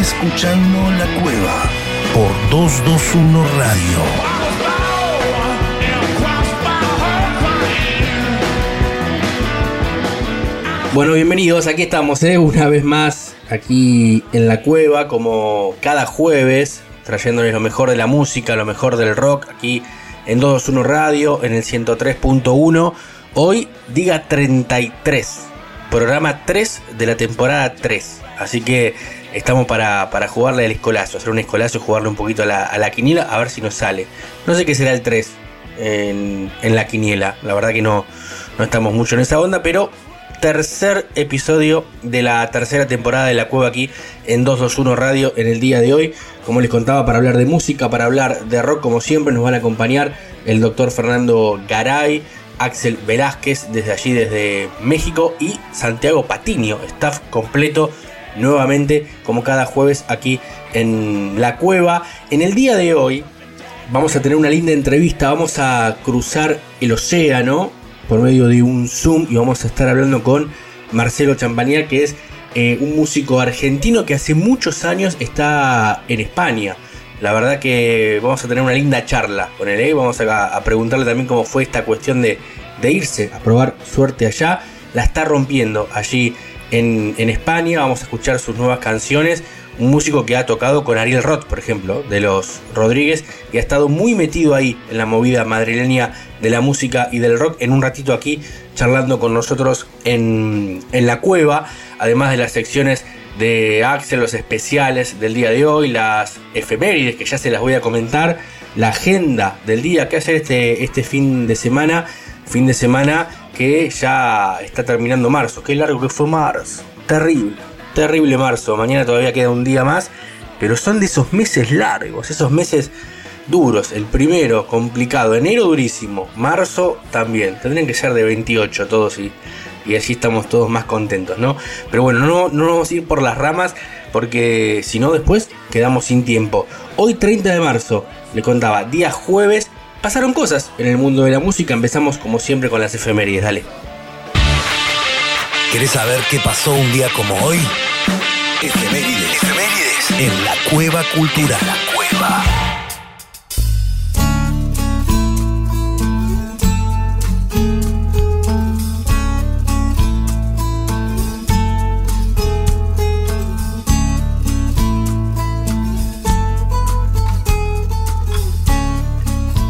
Escuchando La Cueva por 221 Radio. Bueno, bienvenidos, aquí estamos, ¿eh? una vez más aquí en la cueva, como cada jueves, trayéndoles lo mejor de la música, lo mejor del rock, aquí en 221 Radio, en el 103.1. Hoy diga 33, programa 3 de la temporada 3. Así que estamos para, jugarle al escolazo, hacer un escolazo jugarle un poquito a la, quiniela, a ver si nos sale. No sé qué será el 3 en, en la quiniela, la verdad que no, no estamos mucho en esa onda, pero tercer episodio de la tercera temporada de La Cueva aquí en 221 Radio en el día de hoy. Como les contaba, para hablar de música, para hablar de rock, como siempre, nos van a acompañar el doctor Fernando Garay, Axel Velázquez desde allí, desde México, y Santiago Patiño, staff completo nuevamente, como cada jueves aquí en La Cueva. En el día de hoy vamos a tener una linda entrevista, vamos a cruzar el océano por medio de un Zoom y vamos a estar hablando con Marcelo Champaña, que es eh, un músico argentino que hace muchos años está en España. La verdad que vamos a tener una linda charla con él. ¿eh? Vamos a, preguntarle también cómo fue esta cuestión de, irse a probar suerte allá. La está rompiendo allí en, en España. Vamos a escuchar sus nuevas canciones un músico que ha tocado con Ariel Roth, por ejemplo, de los Rodríguez, y ha estado muy metido ahí en la movida madrileña de la música y del rock. En un ratito aquí, charlando con nosotros en, la cueva, además de las secciones de Axel, los especiales del día de hoy, las efemérides que ya se las voy a comentar, la agenda del día que hacer este, este fin de semana, fin de semana que ya está terminando marzo. Qué largo que fue marzo, terrible terrible marzo. Mañana todavía queda un día más. Pero son de esos meses largos, esos meses duros. El primero, complicado. Enero durísimo. Marzo también. Tendrían que ser de 28 todos y, y así estamos todos más contentos, ¿no? Pero bueno, no, no vamos a ir por las ramas porque si no después quedamos sin tiempo. Hoy 30 de marzo, le contaba, día jueves, pasaron cosas en el mundo de la música. Empezamos como siempre con las efemérides, dale. ¿Querés saber qué pasó un día como hoy? Efemérides. Efemérides. En la Cueva Cultural. La Cueva.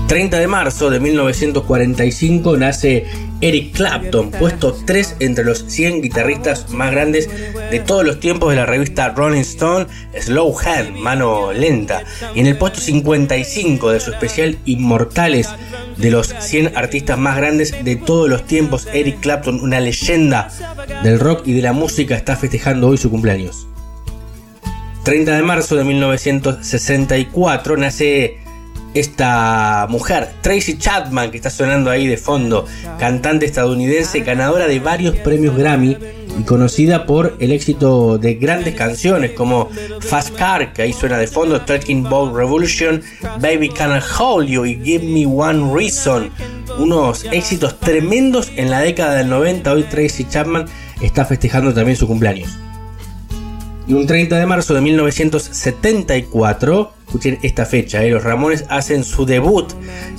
30 de marzo de 1945 nace Eric Clapton, puesto 3 entre los 100 guitarristas más grandes de todos los tiempos de la revista Rolling Stone, Slow Hand, mano lenta, y en el puesto 55 de su especial Inmortales de los 100 artistas más grandes de todos los tiempos, Eric Clapton, una leyenda del rock y de la música, está festejando hoy su cumpleaños. 30 de marzo de 1964 nace esta mujer, Tracy Chapman, que está sonando ahí de fondo, cantante estadounidense, ganadora de varios premios Grammy y conocida por el éxito de grandes canciones como Fast Car, que ahí suena de fondo, Talking Ball Revolution, Baby Can I Hold You y Give Me One Reason. Unos éxitos tremendos en la década del 90. Hoy Tracy Chapman está festejando también su cumpleaños. Y un 30 de marzo de 1974, escuchen esta fecha, eh, los Ramones hacen su debut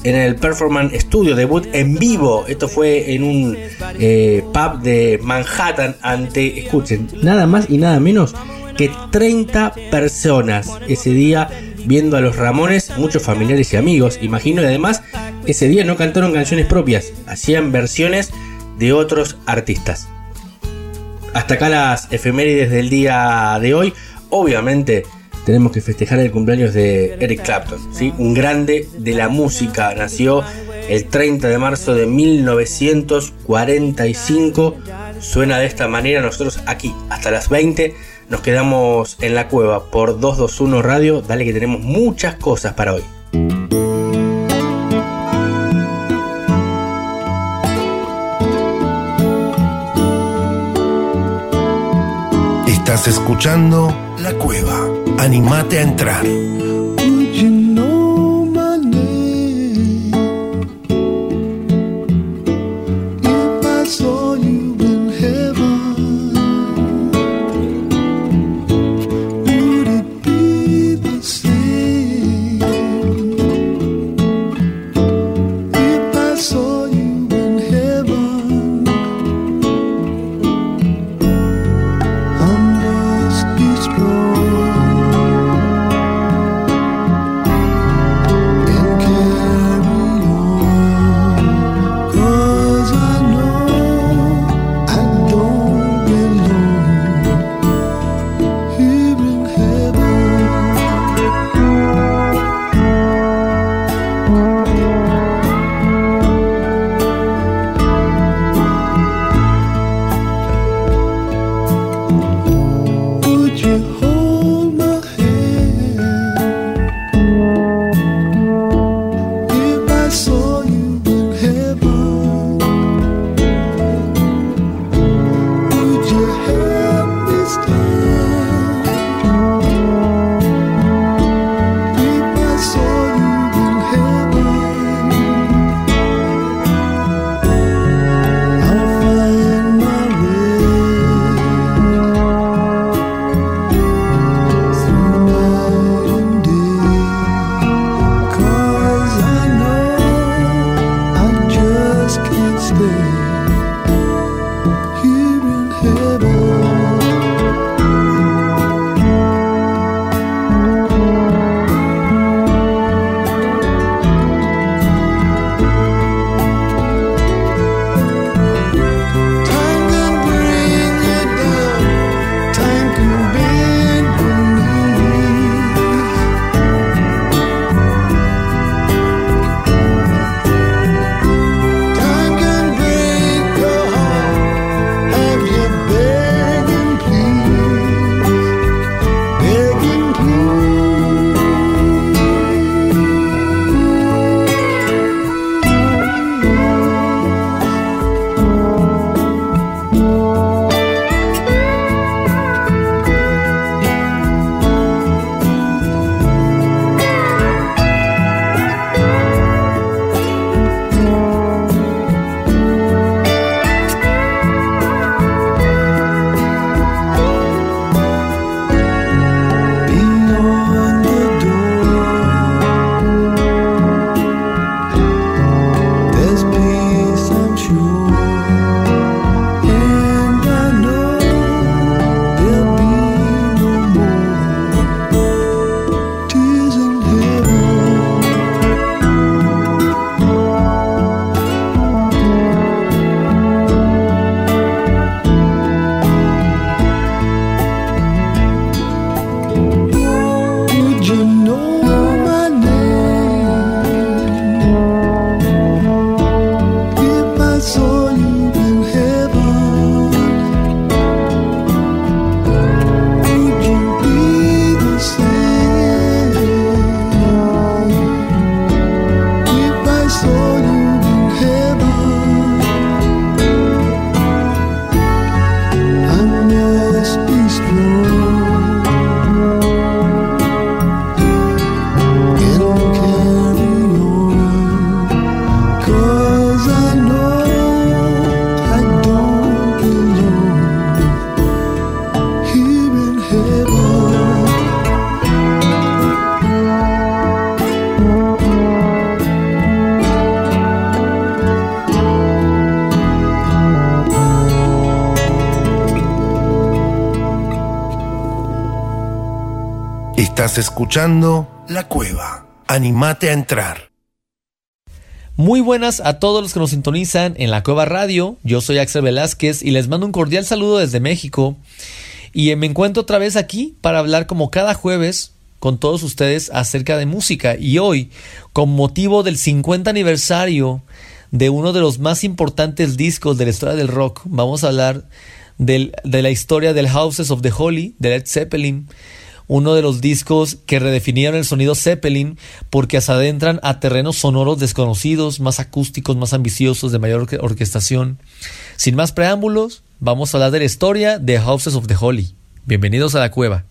en el Performance Studio, debut en vivo. Esto fue en un eh, pub de Manhattan ante, escuchen, nada más y nada menos que 30 personas ese día viendo a los Ramones, muchos familiares y amigos, imagino, y además ese día no cantaron canciones propias, hacían versiones de otros artistas. Hasta acá las efemérides del día de hoy. Obviamente tenemos que festejar el cumpleaños de Eric Clapton, ¿sí? un grande de la música. Nació el 30 de marzo de 1945. Suena de esta manera. Nosotros aquí hasta las 20 nos quedamos en la cueva por 221 Radio. Dale que tenemos muchas cosas para hoy. Estás escuchando La Cueva. Animate a entrar. Escuchando La Cueva. Animate a entrar. Muy buenas a todos los que nos sintonizan en La Cueva Radio. Yo soy Axel Velázquez y les mando un cordial saludo desde México. Y me encuentro otra vez aquí para hablar como cada jueves con todos ustedes acerca de música. Y hoy, con motivo del 50 aniversario de uno de los más importantes discos de la historia del rock, vamos a hablar de la historia del Houses of the Holy, de Led Zeppelin uno de los discos que redefinieron el sonido Zeppelin porque se adentran a terrenos sonoros desconocidos, más acústicos, más ambiciosos, de mayor orquestación. Sin más preámbulos, vamos a hablar de la historia de Houses of the Holy. Bienvenidos a la cueva.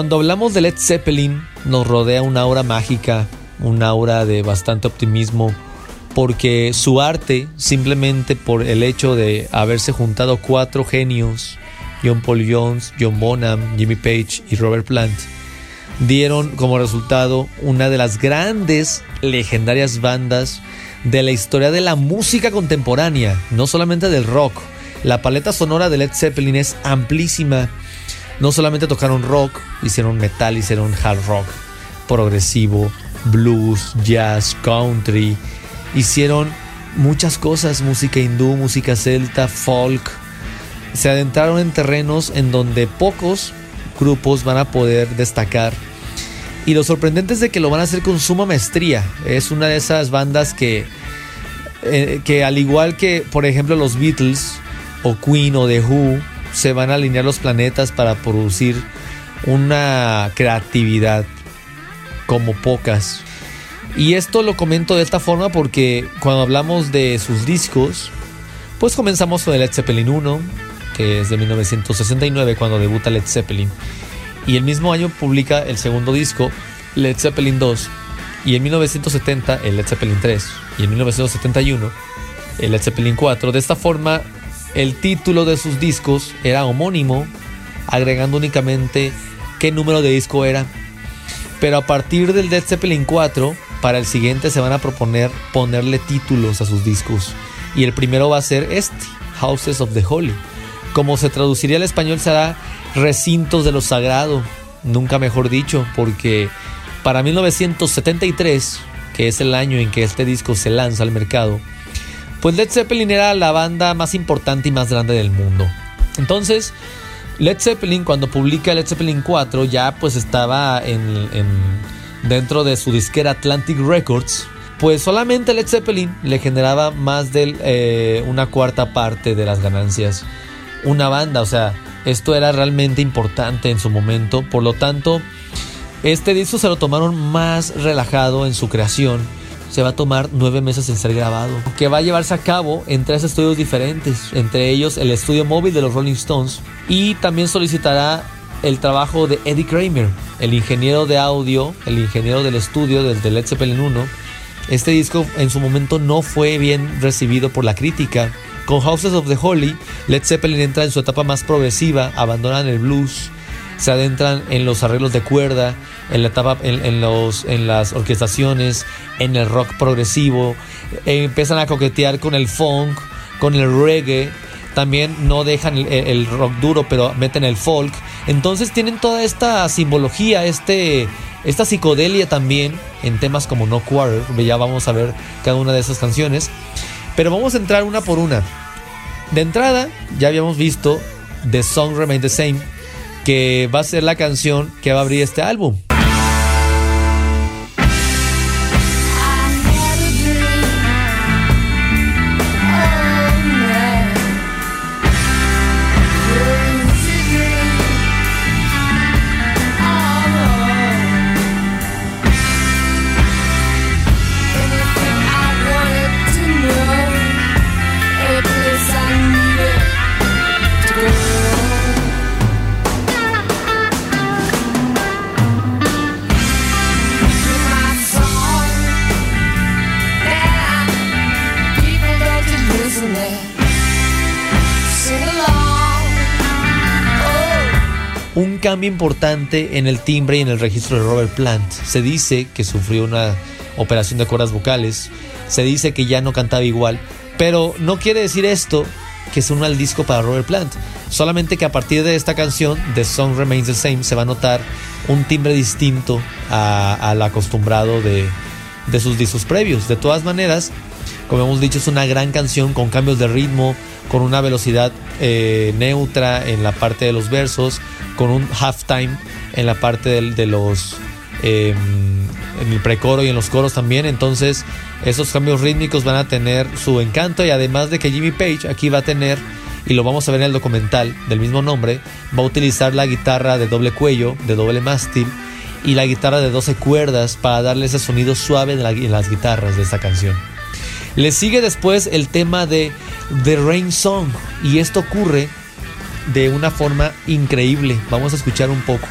Cuando hablamos de Led Zeppelin, nos rodea una aura mágica, una aura de bastante optimismo, porque su arte, simplemente por el hecho de haberse juntado cuatro genios, John Paul Jones, John Bonham, Jimmy Page y Robert Plant, dieron como resultado una de las grandes, legendarias bandas de la historia de la música contemporánea, no solamente del rock. La paleta sonora de Led Zeppelin es amplísima no solamente tocaron rock, hicieron metal, hicieron hard rock, progresivo, blues, jazz, country, hicieron muchas cosas, música hindú, música celta, folk. Se adentraron en terrenos en donde pocos grupos van a poder destacar. Y lo sorprendente es de que lo van a hacer con suma maestría. Es una de esas bandas que, eh, que al igual que, por ejemplo, los Beatles o Queen o The Who, se van a alinear los planetas para producir una creatividad como pocas. Y esto lo comento de esta forma porque cuando hablamos de sus discos, pues comenzamos con el Led Zeppelin 1, que es de 1969 cuando debuta Led Zeppelin. Y el mismo año publica el segundo disco, Led Zeppelin 2. Y en 1970 el Led Zeppelin 3. Y en 1971 el Led Zeppelin 4. De esta forma el título de sus discos era homónimo, agregando únicamente qué número de disco era. Pero a partir del Dead Zeppelin 4, para el siguiente se van a proponer ponerle títulos a sus discos. Y el primero va a ser este, Houses of the Holy. Como se traduciría al español será Recintos de lo Sagrado, nunca mejor dicho, porque para 1973, que es el año en que este disco se lanza al mercado, pues Led Zeppelin era la banda más importante y más grande del mundo. Entonces, Led Zeppelin cuando publica Led Zeppelin 4 ya pues estaba en, dentro de su disquera Atlantic Records. Pues solamente Led Zeppelin le generaba más de eh, una cuarta parte de las ganancias. Una banda, o sea, esto era realmente importante en su momento. Por lo tanto, este disco se lo tomaron más relajado en su creación se va a tomar nueve meses en ser grabado, que va a llevarse a cabo en tres estudios diferentes, entre ellos el estudio móvil de los Rolling Stones, y también solicitará el trabajo de Eddie Kramer, el ingeniero de audio, el ingeniero del estudio desde Led Zeppelin 1. Este disco en su momento no fue bien recibido por la crítica. Con Houses of the Holy, Led Zeppelin entra en su etapa más progresiva, abandonan el blues, se adentran en los arreglos de cuerda, en la etapa, en, los, en las orquestaciones, en el rock progresivo, eh, empiezan a coquetear con el funk, con el reggae, también no dejan el, rock duro, pero meten el folk. Entonces tienen toda esta simbología, este, esta psicodelia también en temas como No Quarter. Ya vamos a ver cada una de esas canciones. Pero vamos a entrar una por una. De entrada, ya habíamos visto The Song Remain the Same, que va a ser la canción que va a abrir este álbum. Cambio importante en el timbre y en el registro de Robert Plant. Se dice que sufrió una operación de cuerdas vocales, se dice que ya no cantaba igual, pero no quiere decir esto que es un mal disco para Robert Plant. Solamente que a partir de esta canción, The Song Remains the Same, se va a notar un timbre distinto al acostumbrado de, de sus discos previos. De todas maneras, como hemos dicho, es una gran canción con cambios de ritmo, con una velocidad eh, neutra en la parte de los versos, con un halftime en la parte de, los em, en el precoro y en los coros también. Entonces, esos cambios rítmicos van a tener su encanto y además de que Jimmy Page aquí va a tener y lo vamos a ver en el documental del mismo nombre, va a utilizar la guitarra de doble cuello, de doble mástil y la guitarra de 12 cuerdas para darle ese sonido suave en, las guitarras de esta canción. Le sigue después el tema de The Rain Song y esto ocurre de una forma increíble. Vamos a escuchar un poco.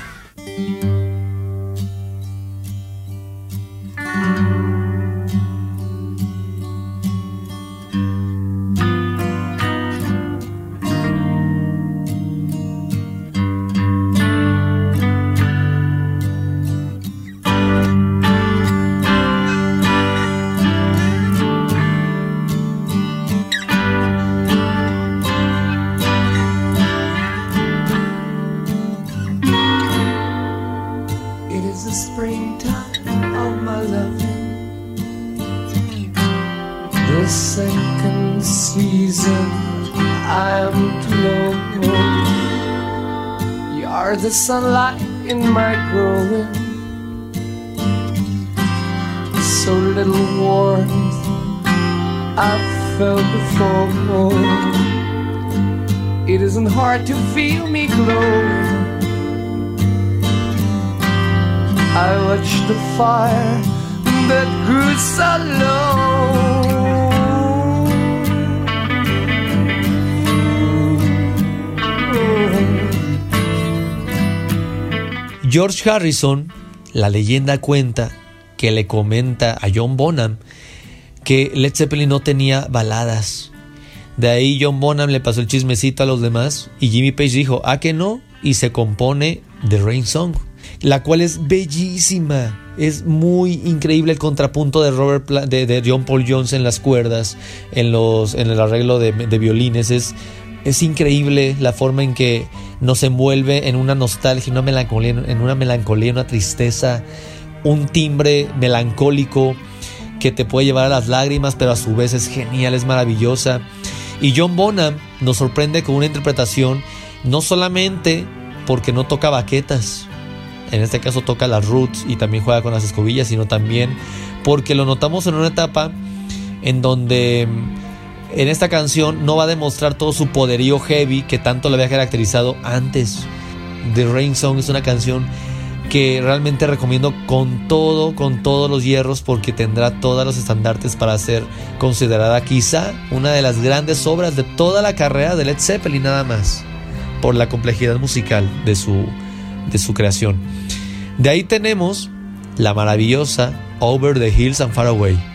Harrison, la leyenda cuenta que le comenta a John Bonham que Led Zeppelin no tenía baladas. De ahí John Bonham le pasó el chismecito a los demás y Jimmy Page dijo, ¿a que no? Y se compone The Rain Song, la cual es bellísima. Es muy increíble el contrapunto de, Robert de, John Paul Jones en las cuerdas, en, los, en el arreglo de, de violines. Es, es increíble la forma en que nos envuelve en una nostalgia, una melancolía, en una melancolía, una tristeza, un timbre melancólico que te puede llevar a las lágrimas, pero a su vez es genial, es maravillosa. Y John Bonham nos sorprende con una interpretación no solamente porque no toca baquetas, en este caso toca las roots y también juega con las escobillas, sino también porque lo notamos en una etapa en donde en esta canción no va a demostrar todo su poderío heavy que tanto le había caracterizado antes. The Rain Song es una canción que realmente recomiendo con todo, con todos los hierros, porque tendrá todos los estandartes para ser considerada quizá una de las grandes obras de toda la carrera de Led Zeppelin nada más, por la complejidad musical de su, de su creación. De ahí tenemos la maravillosa Over the Hills and Far Away.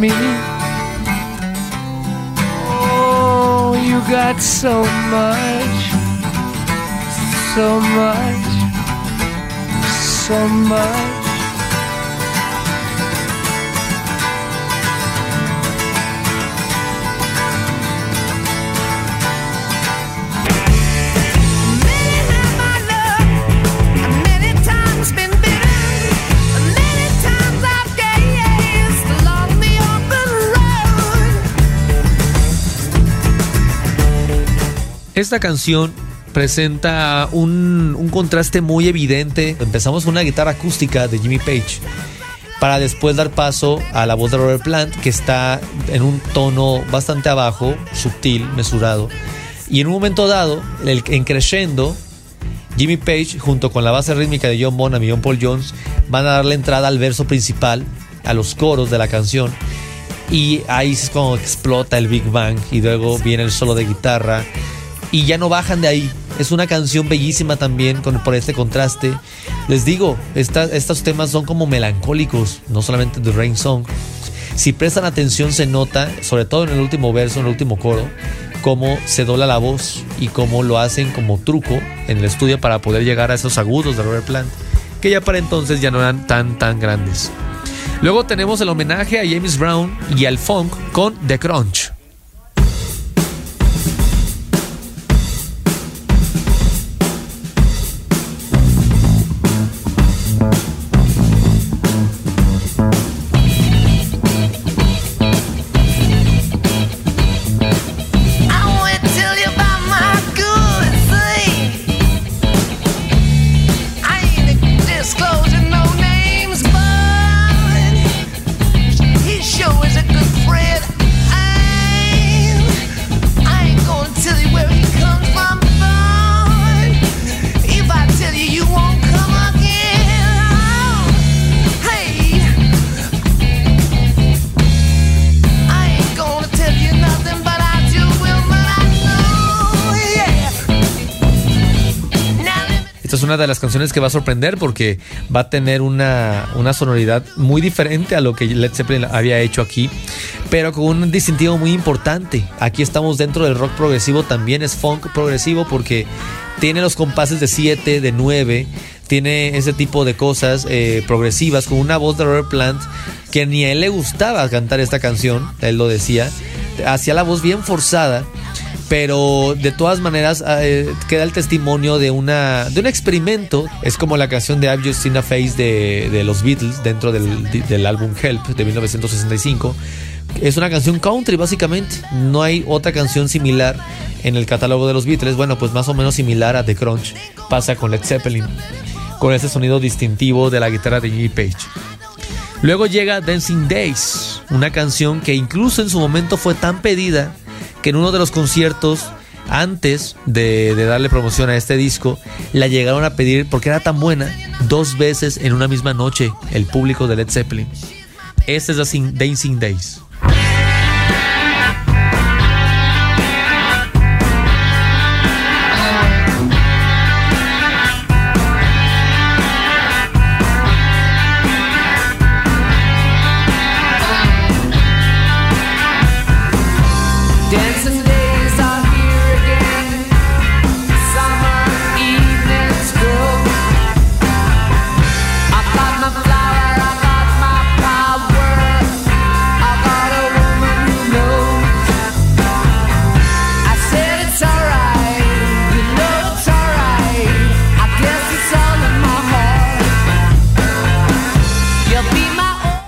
Me. Oh, you got so much, so much, so much. Esta canción presenta un, contraste muy evidente. Empezamos con una guitarra acústica de Jimmy Page para después dar paso a la voz de Robert Plant que está en un tono bastante abajo, sutil, mesurado. Y en un momento dado, en crescendo, Jimmy Page junto con la base rítmica de John Bonham y John Paul Jones van a darle entrada al verso principal, a los coros de la canción. Y ahí es como explota el Big Bang y luego viene el solo de guitarra y ya no bajan de ahí. Es una canción bellísima también con, por este contraste. Les digo, estos temas son como melancólicos, no solamente The Rain Song, Si prestan atención se nota, sobre todo en el último verso, en el último coro, cómo se dobla la voz y cómo lo hacen como truco en el estudio para poder llegar a esos agudos de Robert Plant, que ya para entonces ya no eran tan tan grandes. Luego tenemos el homenaje a James Brown y al funk con The Crunch. Una de las canciones que va a sorprender porque va a tener una, una sonoridad muy diferente a lo que Led Zeppelin había hecho aquí, pero con un distintivo muy importante. Aquí estamos dentro del rock progresivo, también es funk progresivo porque tiene los compases de 7, de 9, tiene ese tipo de cosas eh, progresivas con una voz de Robert Plant que ni a él le gustaba cantar esta canción, él lo decía, hacía la voz bien forzada pero de todas maneras eh, queda el testimonio de una un experimento. Es como la canción de I've Just Seen a Face de, los Beatles dentro del, álbum Help de 1965 es una canción country básicamente. No hay otra canción similar en el catálogo de los Beatles. Bueno pues más o menos similar a The Crunch pasa con Led Zeppelin con ese sonido distintivo de la guitarra de Jimmy Page. Luego llega Dancing Days una canción que incluso en su momento fue tan pedida que en uno de los conciertos antes de, darle promoción a este disco, la llegaron a pedir porque era tan buena dos veces en una misma noche el público de Led Zeppelin. Este es Dancing Days.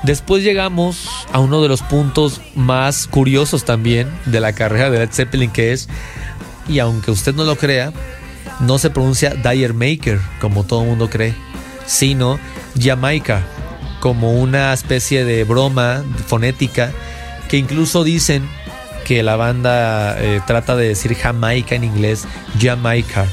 Después llegamos a uno de los puntos más curiosos también de la carrera de Led Zeppelin, que es, y aunque usted no lo crea, no se pronuncia Dire Maker, como todo el mundo cree, sino Jamaica, como una especie de broma fonética que incluso dicen que la banda eh, trata de decir Jamaica en inglés, Jamaica,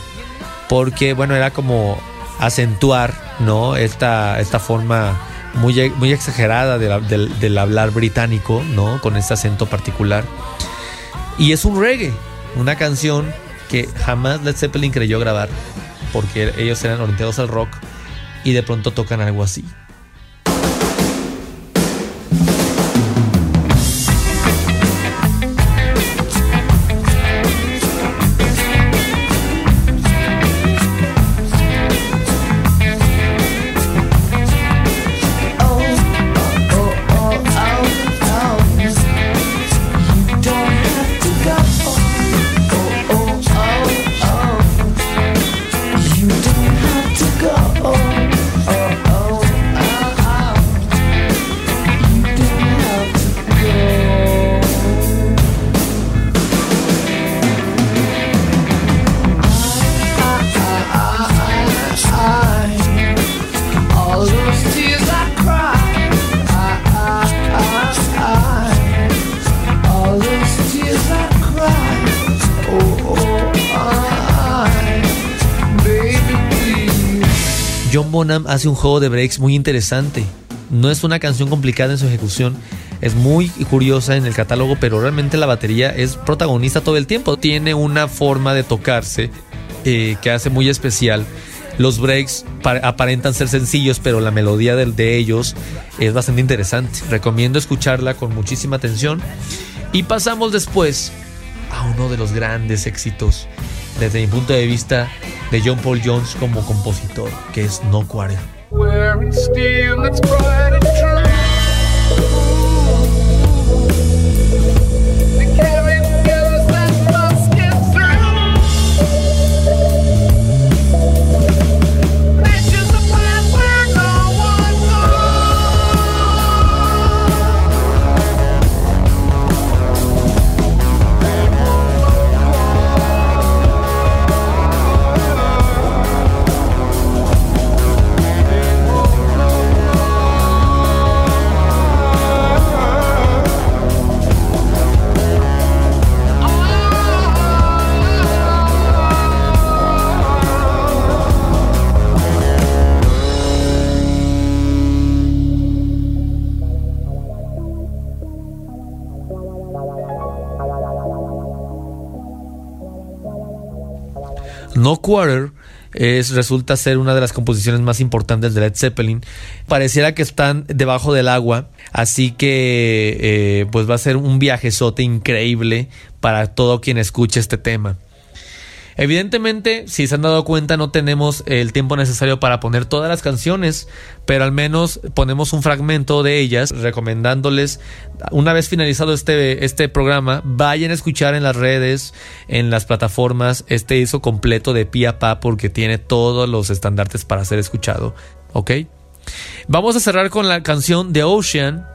porque bueno, era como acentuar, ¿no? Esta, esta forma muy, muy exagerada del, hablar británico, ¿no? Con este acento particular. Y es un reggae, una canción que jamás Led Zeppelin creyó grabar, porque ellos eran orientados al rock y de pronto tocan algo así. Hace un juego de breaks muy interesante. No es una canción complicada en su ejecución, es muy curiosa en el catálogo, pero realmente la batería es protagonista todo el tiempo. Tiene una forma de tocarse eh, que hace muy especial Los breaks aparentan ser sencillos, pero la melodía de ellos es bastante interesante. Recomiendo escucharla con muchísima atención. Y pasamos después a uno de los grandes éxitos desde mi punto de vista de John Paul Jones como compositor, que es No Quarter. No Quarter es, resulta ser una de las composiciones más importantes de Led Zeppelin. Pareciera que están debajo del agua, así que eh, pues va a ser un viajezote increíble para todo quien escuche este tema. Evidentemente, si se han dado cuenta, no tenemos el tiempo necesario para poner todas las canciones, pero al menos ponemos un fragmento de ellas, recomendándoles, una vez finalizado este, este programa, vayan a escuchar en las redes, en las plataformas, este disco completo de Pia Pa, porque tiene todos los estandartes para ser escuchado. ¿Ok? Vamos a cerrar con la canción The Ocean,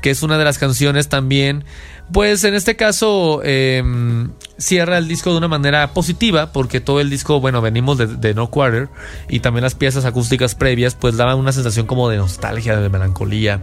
que es una de las canciones también pues en este caso em, cierra el disco de una manera positiva porque todo el disco, bueno, venimos de, No Quarter y también las piezas acústicas previas pues daban una sensación como de nostalgia, de melancolía.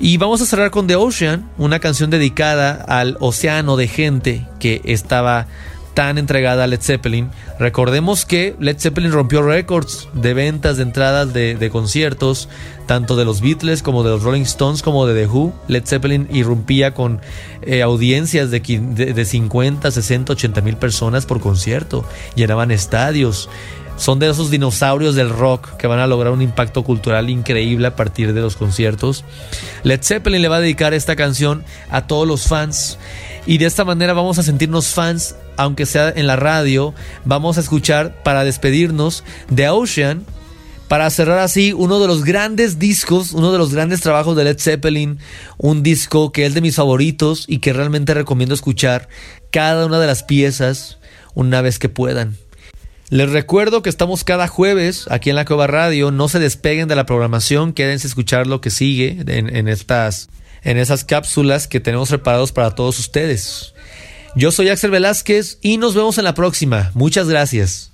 Y vamos a cerrar con The Ocean, una canción dedicada al océano de gente que estaba tan entregada a Led Zeppelin. Recordemos que Led Zeppelin rompió récords de ventas de entradas de, conciertos, tanto de los Beatles como de los Rolling Stones como de The Who. Led Zeppelin irrumpía con eh, audiencias de, de 50, 60, 80 mil personas por concierto. Llenaban estadios. Son de esos dinosaurios del rock que van a lograr un impacto cultural increíble a partir de los conciertos. Led Zeppelin le va a dedicar esta canción a todos los fans y de esta manera vamos a sentirnos fans, aunque sea en la radio. Vamos a escuchar para despedirnos de Ocean, para cerrar así uno de los grandes discos, uno de los grandes trabajos de Led Zeppelin, un disco que es de mis favoritos y que realmente recomiendo escuchar cada una de las piezas una vez que puedan. Les recuerdo que estamos cada jueves aquí en la Cueva Radio, no se despeguen de la programación, quédense a escuchar lo que sigue en, en estas en esas cápsulas que tenemos preparados para todos ustedes. Yo soy Axel Velázquez y nos vemos en la próxima. Muchas gracias.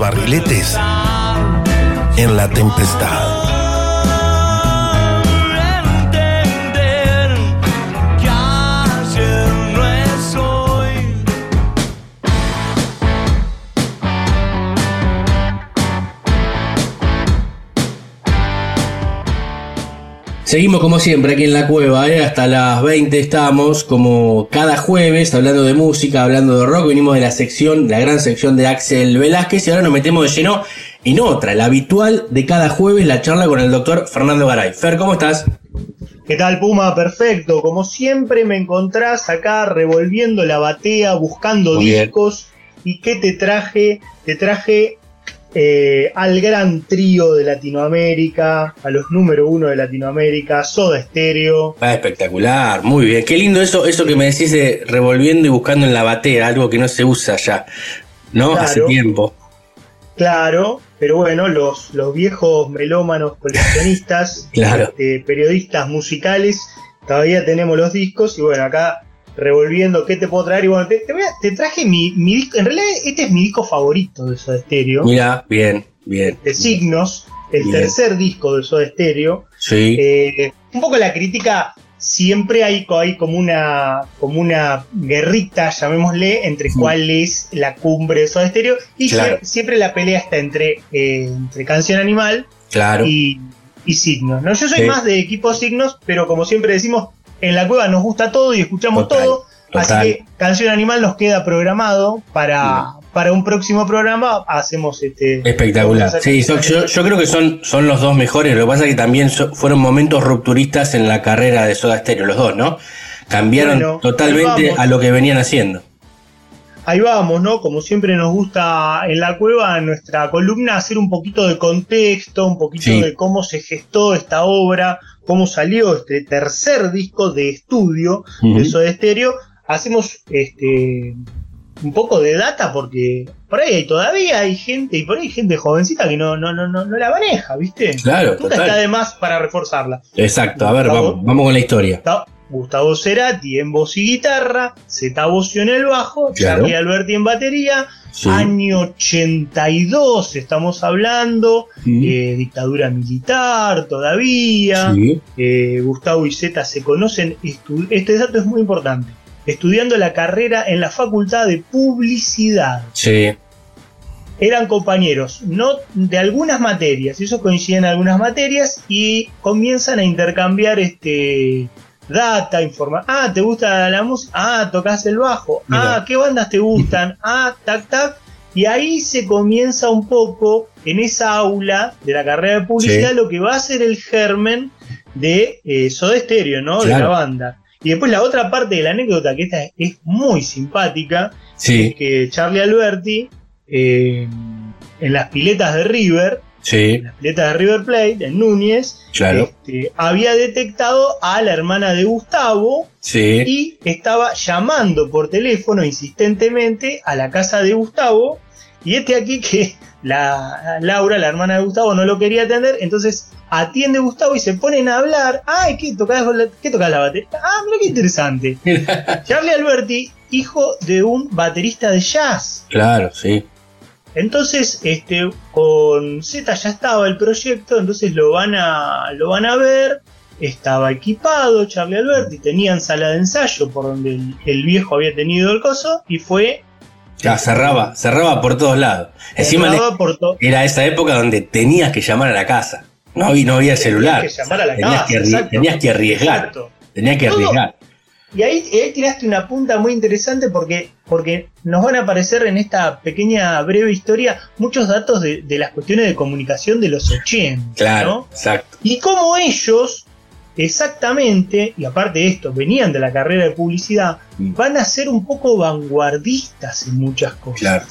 Barriletes en la tempestad. Seguimos como siempre aquí en la cueva, ¿eh? hasta las 20 estamos, como cada jueves, hablando de música, hablando de rock. Venimos de la sección, la gran sección de Axel Velázquez y ahora nos metemos de lleno en otra, la habitual de cada jueves, la charla con el doctor Fernando Garay. Fer, ¿cómo estás? ¿Qué tal, Puma? Perfecto. Como siempre me encontrás acá revolviendo la batea, buscando Muy bien. discos. ¿Y qué te traje? Te traje eh, al gran trío de Latinoamérica, a los número uno de Latinoamérica, Soda Stereo. Ah, espectacular, muy bien. Qué lindo eso, eso que me decís de revolviendo y buscando en la batea, algo que no se usa ya, ¿no? Claro. Hace tiempo. Claro, pero bueno, los, los viejos melómanos coleccionistas, Claro. este, periodistas musicales, todavía tenemos los discos y bueno, acá revolviendo qué te puedo traer y bueno, te, traje mi, mi disco, en realidad este es mi disco favorito de Soda Stereo, Mira, bien, bien. de Signos, el Bien. tercer disco de Soda Stereo. Sí, Eh, un poco la crítica, siempre hay, co- hay como una como una guerrita, llamémosle, entre Sí. cuál es la cumbre de Soda Stereo. Y Claro. siempre la pelea está entre, eh, entre Canción Animal claro. y, y Signos. ¿no? Yo soy Sí. más de equipo Signos, pero como siempre decimos, en la cueva nos gusta todo y escuchamos Total, todo. total. Así que Canción Animal nos queda programado para, para un próximo programa. Hacemos este. Espectacular. Sí, yo, yo creo que son, son los dos mejores. Lo que pasa es que también so- fueron momentos rupturistas en la carrera de Soda Stereo, los dos, ¿no? Cambiaron Bueno, totalmente a lo que venían haciendo. Ahí vamos, ¿no? Como siempre nos gusta en la cueva, en nuestra columna, hacer un poquito de contexto, un poquito Sí. de cómo se gestó esta obra, cómo salió este tercer disco de estudio Ujú. de Soda Stereo. Hacemos este un poco de data porque por ahí todavía hay gente y por ahí hay gente jovencita que no, no, no, no, la maneja, ¿viste? Claro, Nunca total. está de más para reforzarla. Exacto, a ver, Gustavo. vamos, vamos con la historia. Gustavo Cerati en voz y guitarra, Zeta Bosio en el bajo, Claro. Charlie Alberti en batería, Sí. año 82 estamos hablando, Sí. eh, dictadura militar todavía, Sí. eh, Gustavo y Zeta se conocen, este dato es muy importante, estudiando la carrera en la facultad de publicidad. Sí. Eran compañeros, no de algunas materias, ellos coinciden en algunas materias y comienzan a intercambiar este data, información. Ah, ¿te gusta la música? Ah, tocas el bajo. Ah, ¿qué bandas te gustan? Ah, tac, tac. Y ahí se comienza un poco en esa aula de la carrera de publicidad Sí. lo que va a ser el germen de eh, Soda Stereo, ¿no? De la banda. Y después la otra parte de la anécdota, que esta es muy simpática, es que Charlie Alberti, eh, en las piletas de River, Sí. en las piletas de River Plate, en Núñez, Claro. este, había detectado a la hermana de Gustavo Sí. y estaba llamando por teléfono insistentemente a la casa de Gustavo. Y este aquí que la Laura, la hermana de Gustavo, no lo quería atender, entonces atiende Gustavo y se ponen a hablar. Ay, ¿qué tocás, la, ¿qué tocás la batería? Ah, mira qué interesante. Charlie Alberti, hijo de un baterista de jazz. Claro, sí. Entonces, este, con Z ya estaba el proyecto, entonces lo van a, lo van a ver. Estaba equipado Charlie Alberti, tenían sala de ensayo por donde el, el viejo había tenido el coso y fue Ya cerraba, cerraba por todos lados. Encima le- cerrado por to- era esa época donde tenías que llamar a la casa. No había, no había celular. Tenías que llamar a la tenías, casa, que, exacto. tenías que arriesgar. Exacto. Tenías que arriesgar. Y ahí, ahí tiraste una punta muy interesante porque, porque nos van a aparecer en esta pequeña breve historia muchos datos de, de las cuestiones de comunicación de los 80. Claro, ¿no? exacto. Y como ellos, exactamente, y aparte de esto, venían de la carrera de publicidad, Mm. van a ser un poco vanguardistas en muchas cosas. Claro.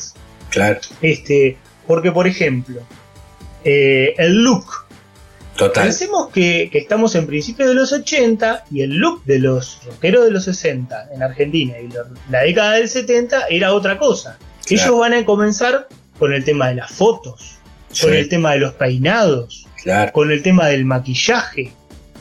Claro, Este, porque, por ejemplo, eh, el look. Total. Pensemos que, que estamos en principios de los 80 y el look de los rockeros de los 60 en Argentina y lo- la década del 70 era otra cosa. Claro. Ellos van a comenzar con el tema de las fotos, con el tema de los peinados, claro. con el tema del maquillaje,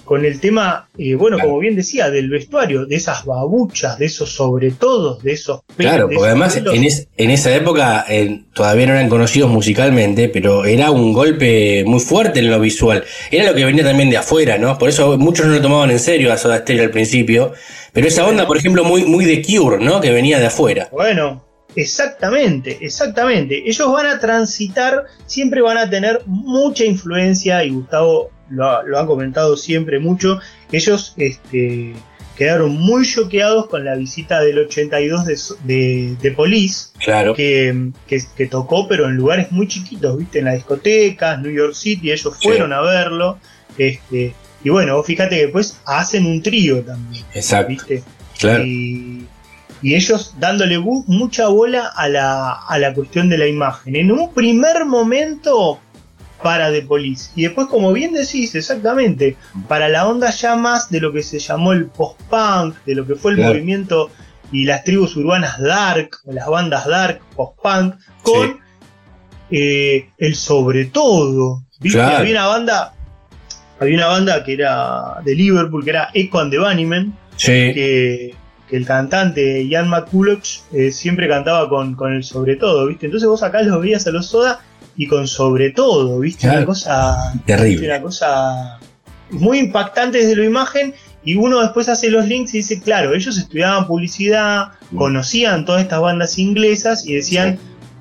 con el tema, eh, bueno, Claro. como bien decía, del vestuario, de esas babuchas, de esos sobretodos, de esos pelos. Claro, porque además en, es- en esa época eh, todavía no eran conocidos musicalmente, pero era un golpe muy fuerte en lo visual. Era lo que venía también de afuera, ¿no? Por eso muchos no lo tomaban en serio a Soda Stereo al principio. Pero esa onda, por ejemplo, muy, muy de Cure, ¿no? Que venía de afuera. Bueno, exactamente, exactamente. Ellos van a transitar, siempre van a tener mucha influencia, y Gustavo lo ha, lo ha comentado siempre mucho. Ellos este, quedaron muy choqueados con la visita del 82 de, de, de Police. Claro. que, que- que tocó, pero en lugares muy chiquitos, ¿viste? En las discotecas, New York City, ellos fueron a verlo. Este, y bueno, fíjate que después hacen un trío también, Exacto. ¿viste? Claro. Y, y ellos dándole mucha bola a la, a la cuestión de la imagen. En un primer momento para The Police. Y después, como bien decís, exactamente, para la onda ya más de lo que se llamó el post-punk, de lo que fue el Claro. movimiento y las tribus urbanas dark, o las bandas dark, post-punk, con eh, el sobre todo. ¿Viste? Claro. Había una banda. Había una banda que era de Liverpool, que era Echo and the Bunnymen, Sí. que, que el cantante Ian McCulloch eh, siempre cantaba con, con el sobre todo, ¿viste? Entonces vos acá los veías a los soda y con sobre todo, ¿viste? Claro. Una cosa. Terrible. Una cosa muy impactante desde la imagen. Y uno después hace los links y dice, claro, ellos estudiaban publicidad, Mm. conocían todas estas bandas inglesas y decían,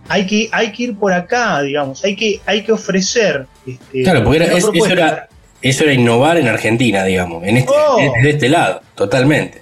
hay, que, hay que ir por acá, digamos, hay que, hay que ofrecer. Este, Claro, porque era- una es- eso era- Eso era innovar en Argentina, digamos. En este, Oh. de este lado, totalmente.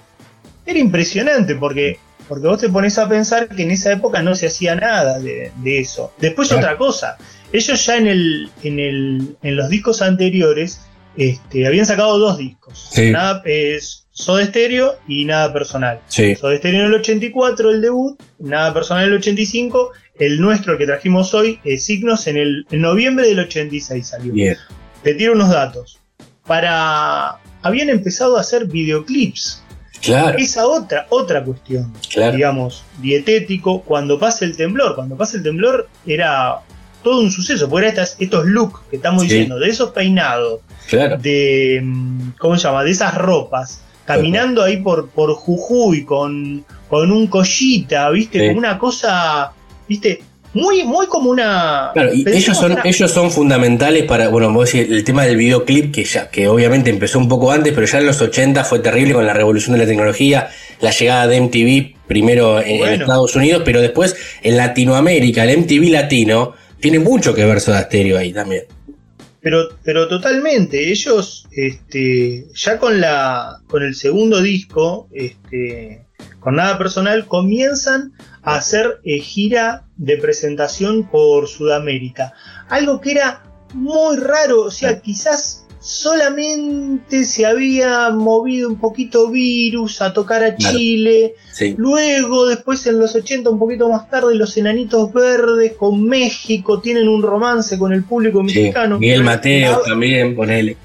Era impresionante porque, porque vos te pones a pensar que en esa época no se hacía nada de, de eso. Después Claro. otra cosa, ellos ya en el, en el, en los discos anteriores este, habían sacado dos discos. Sí. Nada es Soda Stereo y Nada Personal. Sí. Soda Stereo en el 84 el debut, Nada Personal en el 85, el nuestro el que trajimos hoy, eh, Signos en el en noviembre del 86 salió. Bien. Te tiro unos datos. Para habían empezado a hacer videoclips Claro, esa otra, otra cuestión, claro. digamos, dietético, cuando pasa el temblor, cuando pasa el temblor era todo un suceso, porque eran estas- estos looks que estamos Sí. diciendo, de esos peinados, Claro. de, mm, ¿cómo se llama? De esas ropas, caminando ahí por, por Jujuy con, con un collita, ¿viste? Sí. Como una cosa, ¿viste? Muy, muy como una. Claro, y ellos son, una- ellos son fundamentales para, bueno, vos decís, el tema del videoclip, que ya, que obviamente empezó un poco antes, pero ya en los 80 fue terrible con la revolución de la tecnología, la llegada de MTV, primero en. Estados Unidos, pero después en Latinoamérica, el MTV latino, tiene mucho que ver Soda Stereo ahí también. Pero, pero totalmente, ellos este, ya con la con el segundo disco, este, con nada personal, comienzan a hacer eh, gira de presentación por Sudamérica. Algo que era muy raro, o sea, quizás solamente se había movido un poquito virus a tocar a Claro. Chile. Sí. Luego, después en los 80, un poquito más tarde, los Enanitos Verdes con México tienen un romance con el público Sí. mexicano. Miguel Pero Mateo la- también, ponele.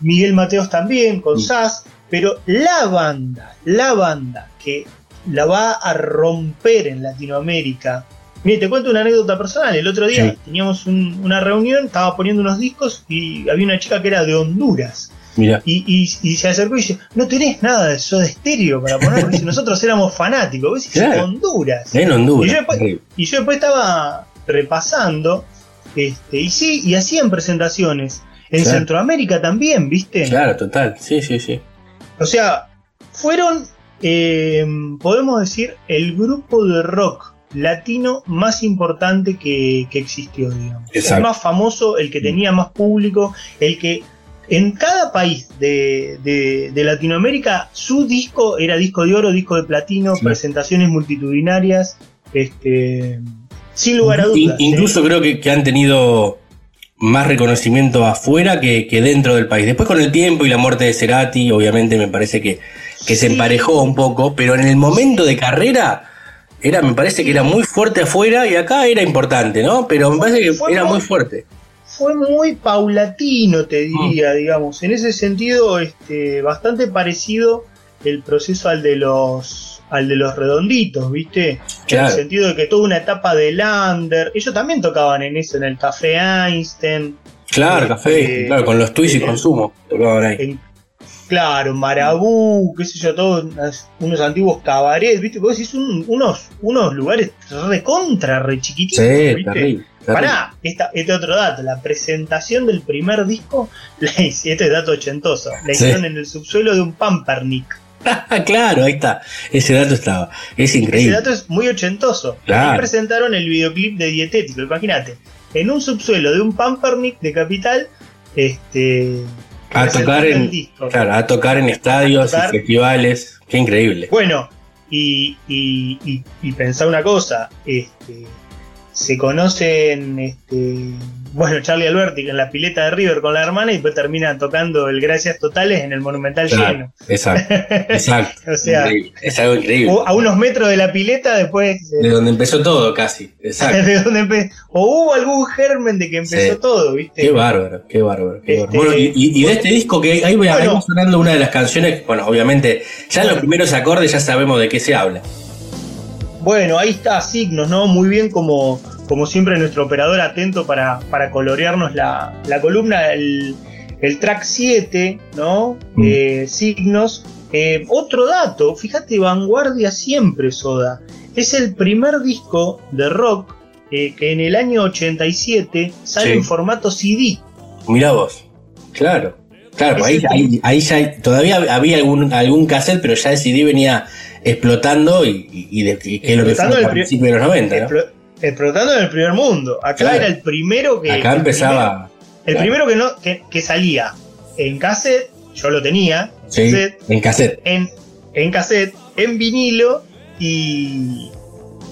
Miguel Mateos también, con Mm. SAS, pero la banda, la banda que la va a romper en Latinoamérica. Mire, te cuento una anécdota personal. El otro día Sí. teníamos un- una reunión, estaba poniendo unos discos y había una chica que era de Honduras. Mira, Y, y- y se acercó y dice, no tenés nada de Soda Stereo para poner. Dice, nosotros éramos fanáticos. Decís, Claro. Honduras. en Y Honduras. yo después- terrible. Y yo después estaba repasando, este, y sí, y hacían presentaciones. En Claro. Centroamérica también, ¿viste? Claro, total. Sí, sí, sí. O sea, fueron, eh, podemos decir, el grupo de rock latino más importante que, que existió, digamos. Exacto. El más famoso, el que tenía más público, el que en cada país de, de- de Latinoamérica su disco era disco de oro, disco de platino, Sí. presentaciones multitudinarias, este, sin lugar a dudas. ¿eh? incluso creo que, que han tenido más reconocimiento afuera que, que dentro del país. Después con el tiempo y la muerte de Cerati, obviamente me parece que, que se emparejó un poco, pero en el momento de carrera era, me parece que era muy fuerte afuera y acá era importante, ¿no? Pero me parece que Fue era muy- muy fuerte. fue muy paulatino, te Mm. diría, digamos. En ese sentido, este, bastante parecido el proceso al de los al de los redonditos, ¿viste? En el sentido de que toda una etapa de Lander, ellos también tocaban en eso, en el Café Einstein, Claro, café, Eh, claro, con los twists y eh, consumo tocaban ahí. en, claro, Marabú, qué sé yo, todos unos antiguos cabarets, ¿viste? Vos decís un- unos, unos lugares recontra, re chiquititos, Sí, ¿viste? terrible. terrible. Pará, esta- este otro dato, la presentación del primer disco, la este es dato ochentoso, la Sí. hicieron en el subsuelo de un Pampernick. claro, ahí está. Ese dato estaba. Es Ese increíble. dato es muy ochentoso. Claro. Y presentaron el videoclip de Dietético, imagínate, en un subsuelo de un Pampernick de Capital, este... A tocar en, disco. claro, a tocar en estadios tocar. y festivales. Qué increíble. Bueno, y, y, y, y pensá una cosa, este, se conocen, este, bueno, Charlie Alberti en la pileta de River con la hermana y después terminan tocando el Gracias Totales en el Monumental Claro, lleno. exacto, exacto. O sea, Increíble. es algo increíble. O a unos metros de la pileta después De de, donde empezó todo, casi. Exacto. de donde empe- o hubo algún germen de que empezó Sí. todo, ¿viste? Qué bárbaro, qué bárbaro. Qué Este- bárbaro. Bueno, y, y- y de este disco que ahí voy a Bueno. sonando una de las canciones, bueno, obviamente, ya en los primeros acordes ya sabemos de qué se habla. Bueno, ahí está Signos, ¿no? Muy bien como, como siempre nuestro operador atento para, para colorearnos la, la columna, el, el track 7, ¿no? Mm. Eh, signos. Eh, otro dato, fíjate, vanguardia siempre, Soda. Es el primer disco de rock eh, que en el año 87 sale Sí. en formato CD. Mirá vos. Claro. Claro, ahí, ahí, ahí ya todavía había algún, algún cassette, pero ya el CD venía explotando y, y- que es lo que fue el pri- principios de los 90, ¿no? Explo- Explotando en el primer mundo. Acá Claro. era el primero que. Acá el empezaba. El Claro. primero que no que, que salía en cassette, yo lo tenía, Sí, cassette, en cassette. en, en cassette, en vinilo y,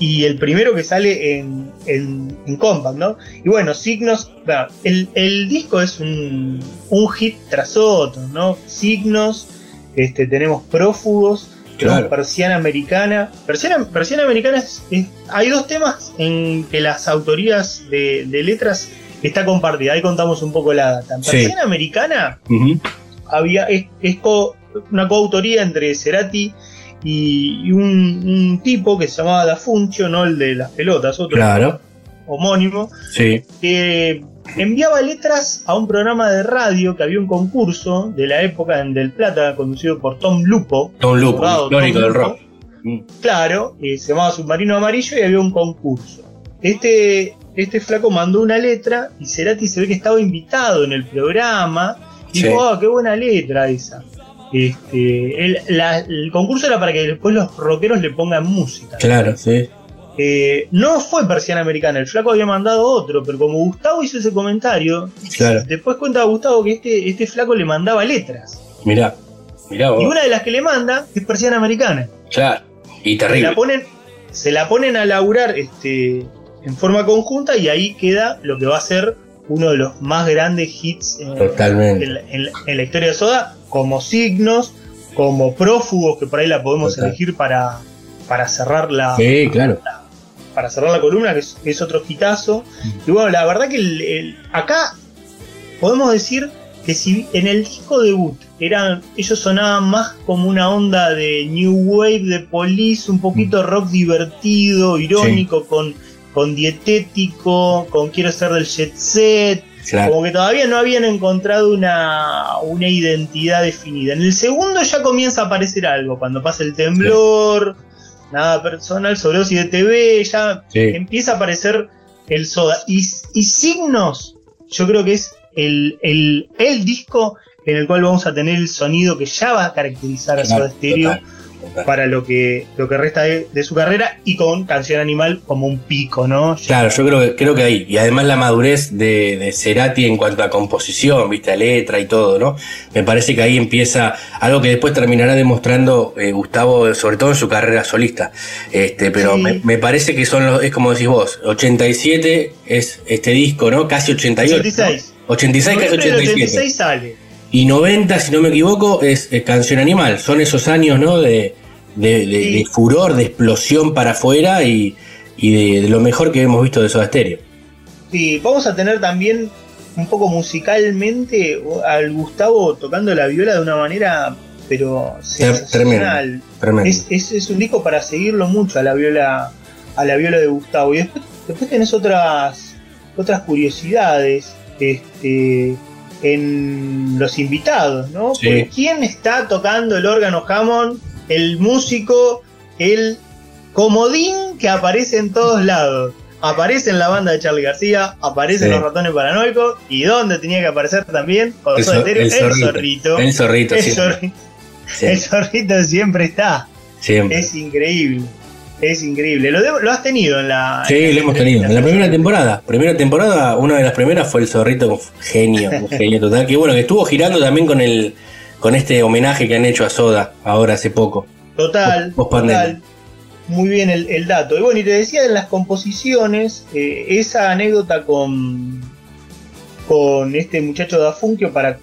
y el primero que sale en, en, en compact, ¿no? Y bueno, Signos, el, el disco es un, un hit tras otro, ¿no? Signos, este, tenemos Prófugos, Persiana Americana. Persiana, Persiana Americana es, es- hay dos temas en que las autorías de, de letras está compartida, ahí contamos un poco la data. Sí. Persiana Americana había es, es co- una coautoría entre Cerati y, y un, un tipo que se llamaba Da Funcio, no el de las pelotas, otro Claro, homónimo, sí. que enviaba letras a un programa de radio que había un concurso de la época en Del Plata, conducido por Tom Lupo. Don Lupo, Tom del Lupo. rock. Mm. Claro, eh, se llamaba Submarino Amarillo y había un concurso. este, este flaco mandó una letra y Cerati se ve que estaba invitado en el programa. Y Sí. dijo, ah, qué buena letra esa. Este, el, la- el concurso era para que después los rockeros le pongan música. Claro, sí. Eh, no fue persiana americana, el flaco había mandado otro, pero como Gustavo hizo ese comentario, Claro. después cuenta Gustavo que este, este flaco le mandaba letras. Mirá. Mirá Y vos. una de las que le manda es persiana americana. Claro. Y Se la terrible. ponen, se la ponen a laburar este, en forma conjunta y ahí queda lo que va a ser uno de los más grandes hits eh, Totalmente. en, la- en la- en la historia de Soda, como signos, como prófugos, que por ahí la podemos Total. elegir para, para cerrar la, Sí, claro. Para cerrar la columna, que es, que es otro hitazo. Y bueno, la verdad que el- el- acá podemos decir que si en el disco debut eran, ellos sonaban más como una onda de New Wave de Police, un poquito rock divertido, irónico, con, con dietético, con quiero ser del jet set. Claro. Como que todavía no habían encontrado una, una identidad definida. En el segundo ya comienza a aparecer algo, cuando pasa el temblor, nada personal, sobredosis de TV, ya Sí. empieza a aparecer el soda. Y, y signos, yo creo que es el, el, el disco en el cual vamos a tener el sonido que ya va a caracterizar a Soda Stereo total. Para lo que, lo que resta de, de su carrera y con Canción Animal como un pico, ¿no? Claro, yo creo que, creo que ahí. Y además la madurez de, de Cerati en cuanto a composición, viste, a letra y todo, ¿no? Me parece que ahí empieza algo que después terminará demostrando eh, Gustavo, sobre todo en su carrera solista. Este, pero Sí. me, me parece que son los, es como decís vos, 87 es este disco, ¿no? Casi 88. 86. ¿no? 86, casi Noviembre del 87. 86 sale. Y 90, si no me equivoco, es, eh, Canción Animal. Son esos años, ¿no? De, de, de- Sí. de furor, de explosión para afuera y, y de, lo mejor que hemos visto de Soda Stereo. Sí, vamos a tener también un poco musicalmente al Gustavo tocando la viola de una manera, pero sensacional. Tremendo. Es, es, es un disco para seguirlo mucho a la viola, a la viola de Gustavo. Y después, después tenés otras, otras curiosidades este, en los invitados, ¿no? Sí. Porque ¿quién está tocando el órgano Hammond? El músico, el comodín que aparece en todos lados. Aparece en la banda de Charlie García, aparece en Sí. los ratones paranoicos, y donde tenía que aparecer también, con El zorrito. El zorrito, El Sí, zorrito siempre está. siempre. Es increíble. Es increíble. Lo, de- lo has tenido en la. Sí, en lo hemos tenido. En la primera temporada. Primera temporada, una de las primeras fue el zorrito, genio, un genio total. Que bueno, que estuvo girando también con el con este homenaje que han hecho a Soda ahora hace poco. Total, Post- total. Muy bien el, el dato. Y bueno, y te decía en las composiciones, eh, esa anécdota con, con este muchacho da Funkio para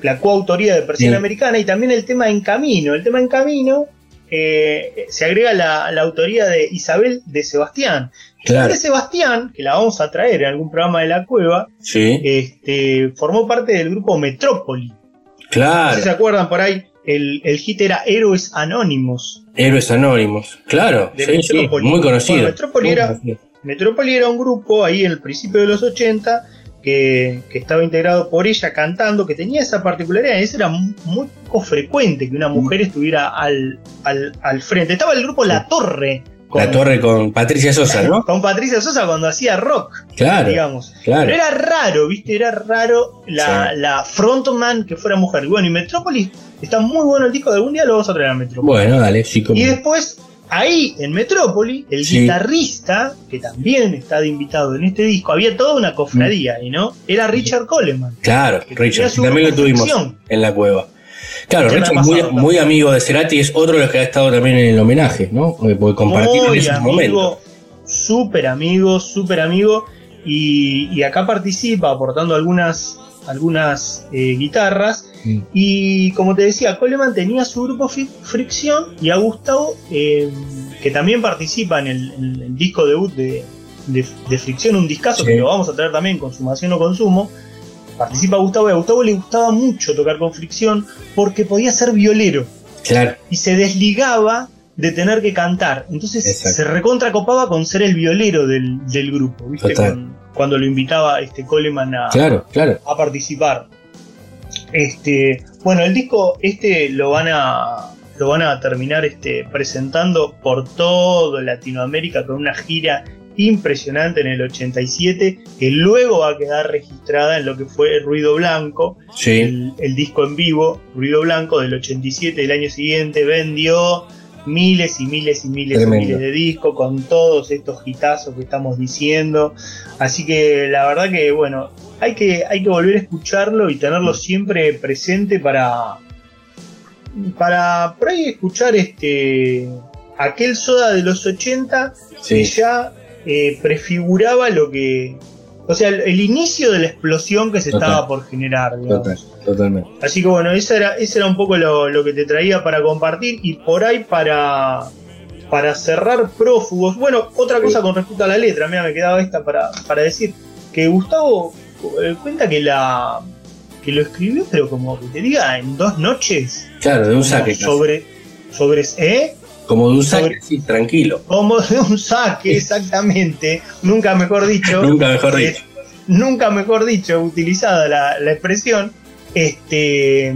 la coautoría de Persiana Sí. Americana y también el tema En Camino. El tema En Camino eh, se agrega la, la autoría de Isabel de Sebastián. Claro. Isabel de Sebastián, que la vamos a traer en algún programa de la cueva, Sí, este, formó parte del grupo Metrópoli. No claro. sé si se acuerdan por ahí, el, el hit era Héroes Anónimos. Héroes Anónimos. Claro, De sí, sí, muy conocido. Bueno, Metrópoli Muy era- conocido. Metrópoli era un grupo ahí en el principio de los 80 que, que estaba integrado por ella cantando, que tenía esa particularidad. Eso era mu- muy poco frecuente que una mujer estuviera al, al, al frente. Estaba el grupo La Torre. La Torre con Patricia Sosa, ¿no? Con Patricia Sosa cuando hacía rock, Claro, digamos. claro. Pero era raro, ¿viste? Era raro la, Sí. la frontman que fuera mujer. Y bueno, y Metrópolis está muy bueno el disco, de algún día lo vamos a traer a Metrópolis. Bueno, dale, sí, como. Y después, ahí en Metrópoli, el Sí. guitarrista, que también está de invitado en este disco, había toda una cofradía ahí, ¿no? Era Richard Coleman. Claro, Richard, también lo tuvimos en la cueva. Claro, Richard muy, pasado muy amigo de Cerati, es otro de los que ha estado también en el homenaje, ¿no? Porque porque compartieron esos momentos. amigo, súper amigo, súper amigo. Y, y acá participa aportando algunas, algunas eh, guitarras. Y como te decía, Coleman tenía su grupo Fricción y a Gustavo, eh, que también participa en el, en el disco debut de, de, de Fricción, un discazo Sí. que lo vamos a traer también, Consumación o Consumo. Participa Gustavo y a Gustavo le gustaba mucho tocar con Fricción porque podía ser violero Claro, y se desligaba de tener que cantar. Entonces Exacto. se recontracopaba con ser el violero del, del grupo, ¿viste? Total. Con- cuando lo invitaba este Coleman a, claro, claro. a participar. Este, bueno, el disco este lo van a lo van a terminar este, presentando por todo Latinoamérica con una gira impresionante en el 87, que luego va a quedar registrada en lo que fue Ruido Blanco, Sí. el, el disco en vivo, Ruido Blanco del 87 del año siguiente, vendió miles y miles y miles Tremendo. y miles de discos con todos estos hitazos que estamos diciendo. Así que la verdad que, bueno, hay que, hay que volver a escucharlo y tenerlo siempre presente para, para por ahí escuchar este aquel soda de los 80 que ya eh, prefiguraba lo que. O sea, el, el inicio de la explosión que se Total. estaba por generar. Total, totalmente. Así que bueno, eso era, eso era un poco lo, lo que te traía para compartir y por ahí para, para cerrar prófugos. Bueno, otra cosa con respecto a la letra, mira, me quedaba esta para, para decir que Gustavo eh, cuenta que la que lo escribió, pero como que te diga, en dos noches. Claro, de un saque. sobre, sobre, ¿eh? Como de un saque, sí, tranquilo. Como de un saque, exactamente. Nunca mejor dicho. Nunca mejor Eh, dicho. nunca mejor dicho, utilizada la, la expresión, este,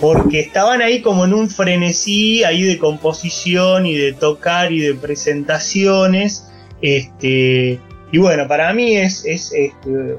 porque estaban ahí como en un frenesí ahí de composición y de tocar y de presentaciones, este, y bueno, para mí es, es este,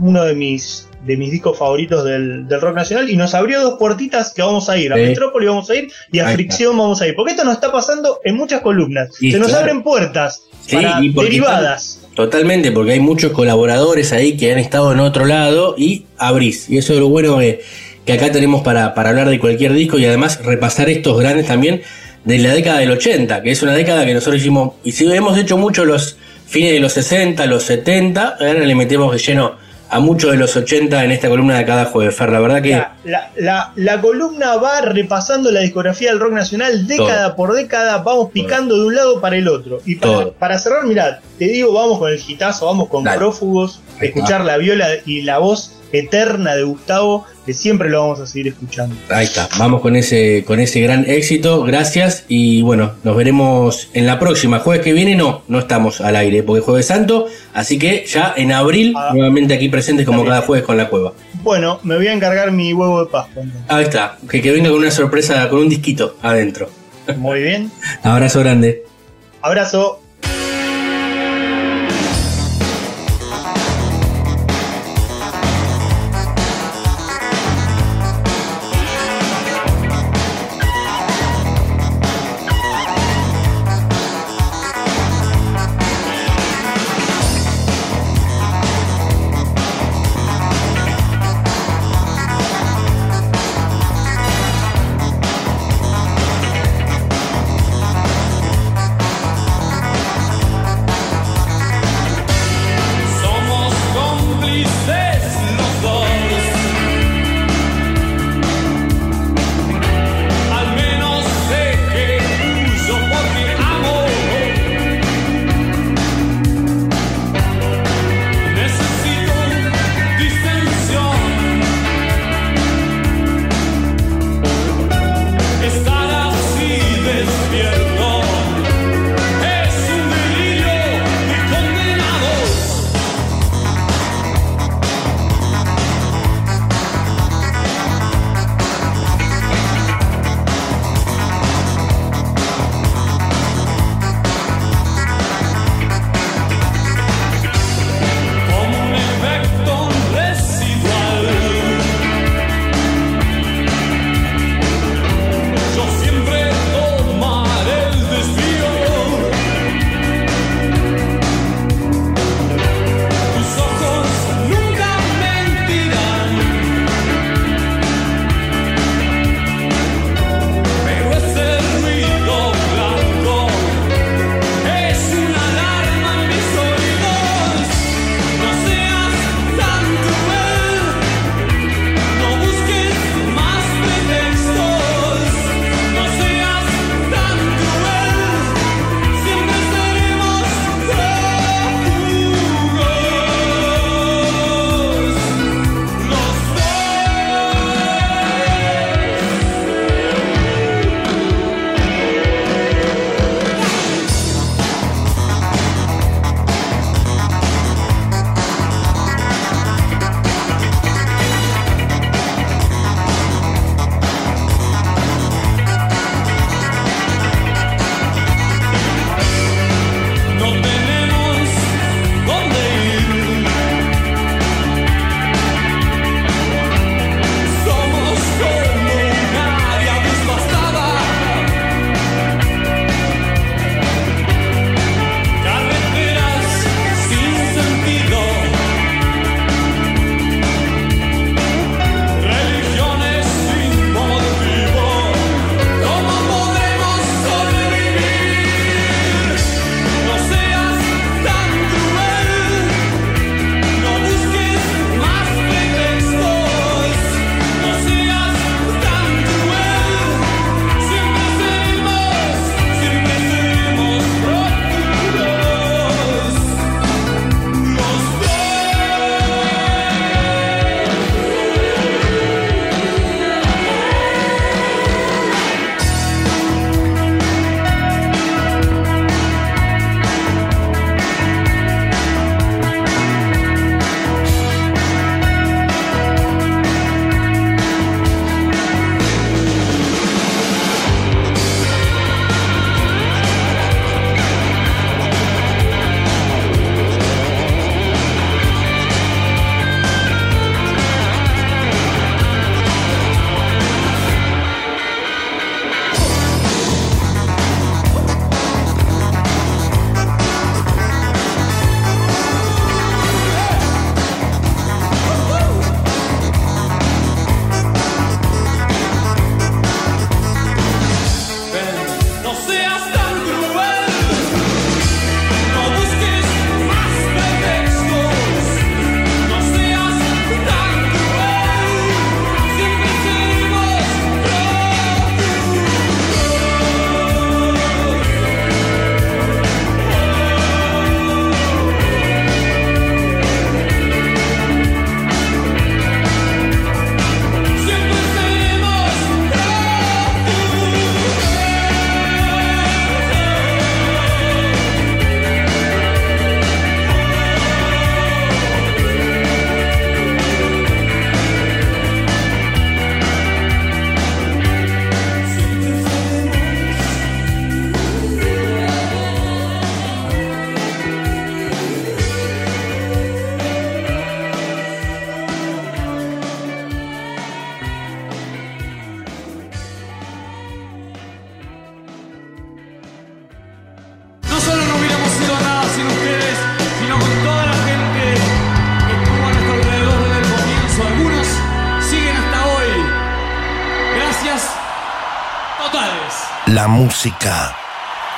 uno de mis de mis discos favoritos del, del rock nacional y nos abrió dos puertitas que vamos a ir, a Sí. Metrópoli vamos a ir y a Ahí está. Fricción vamos a ir, porque esto nos está pasando en muchas columnas, Y se nos abren puertas Sí, para y derivadas. Totalmente, porque hay muchos colaboradores ahí que han estado en otro lado y abrís. Y eso es lo bueno que, que acá tenemos para, para hablar de cualquier disco y además repasar estos grandes también de la década del 80, que es una década que nosotros hicimos, y si hemos hecho mucho los fines de los 60, los 70, ahora le metemos de lleno a muchos de los 80 en esta columna de cada jueves, Fer. La verdad que La, la- la- la columna va repasando la discografía del rock nacional década por década, vamos picando de un lado para el otro. Y para, para cerrar, mirá, te digo, vamos con el gitazo, vamos con Dale. prófugos, escuchar la viola y la voz eterna de Gustavo, que siempre lo vamos a seguir escuchando. Ahí está, vamos con ese, con ese gran éxito, gracias y bueno, nos veremos en la próxima. Jueves que viene no, no estamos al aire porque es jueves santo, así que ya en abril Ah. nuevamente aquí presentes como cada jueves con la cueva. Bueno, me voy a encargar mi huevo de Pascua. entonces. Ahí está, que, que venga con una sorpresa, con un disquito adentro. Muy bien. Abrazo grande. Abrazo.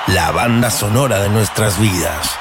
La banda sonora de nuestras vidas.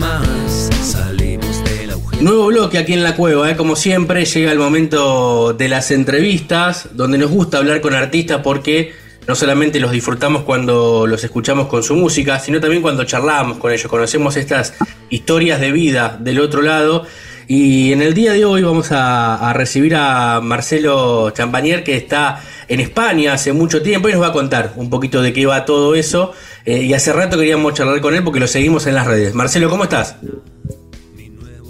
Más salimos del agujero. Nuevo bloque aquí en la cueva, ¿eh? como siempre llega el momento de las entrevistas, donde nos gusta hablar con artistas porque no solamente los disfrutamos cuando los escuchamos con su música, sino también cuando charlamos con ellos, conocemos estas historias de vida del otro lado. Y en el día de hoy vamos a, recibir a Marcelo Champañer, que está en España hace mucho tiempo y nos va a contar un poquito de qué va todo eso. Eh, y hace rato queríamos charlar con él porque lo seguimos en las redes. Marcelo, ¿cómo estás?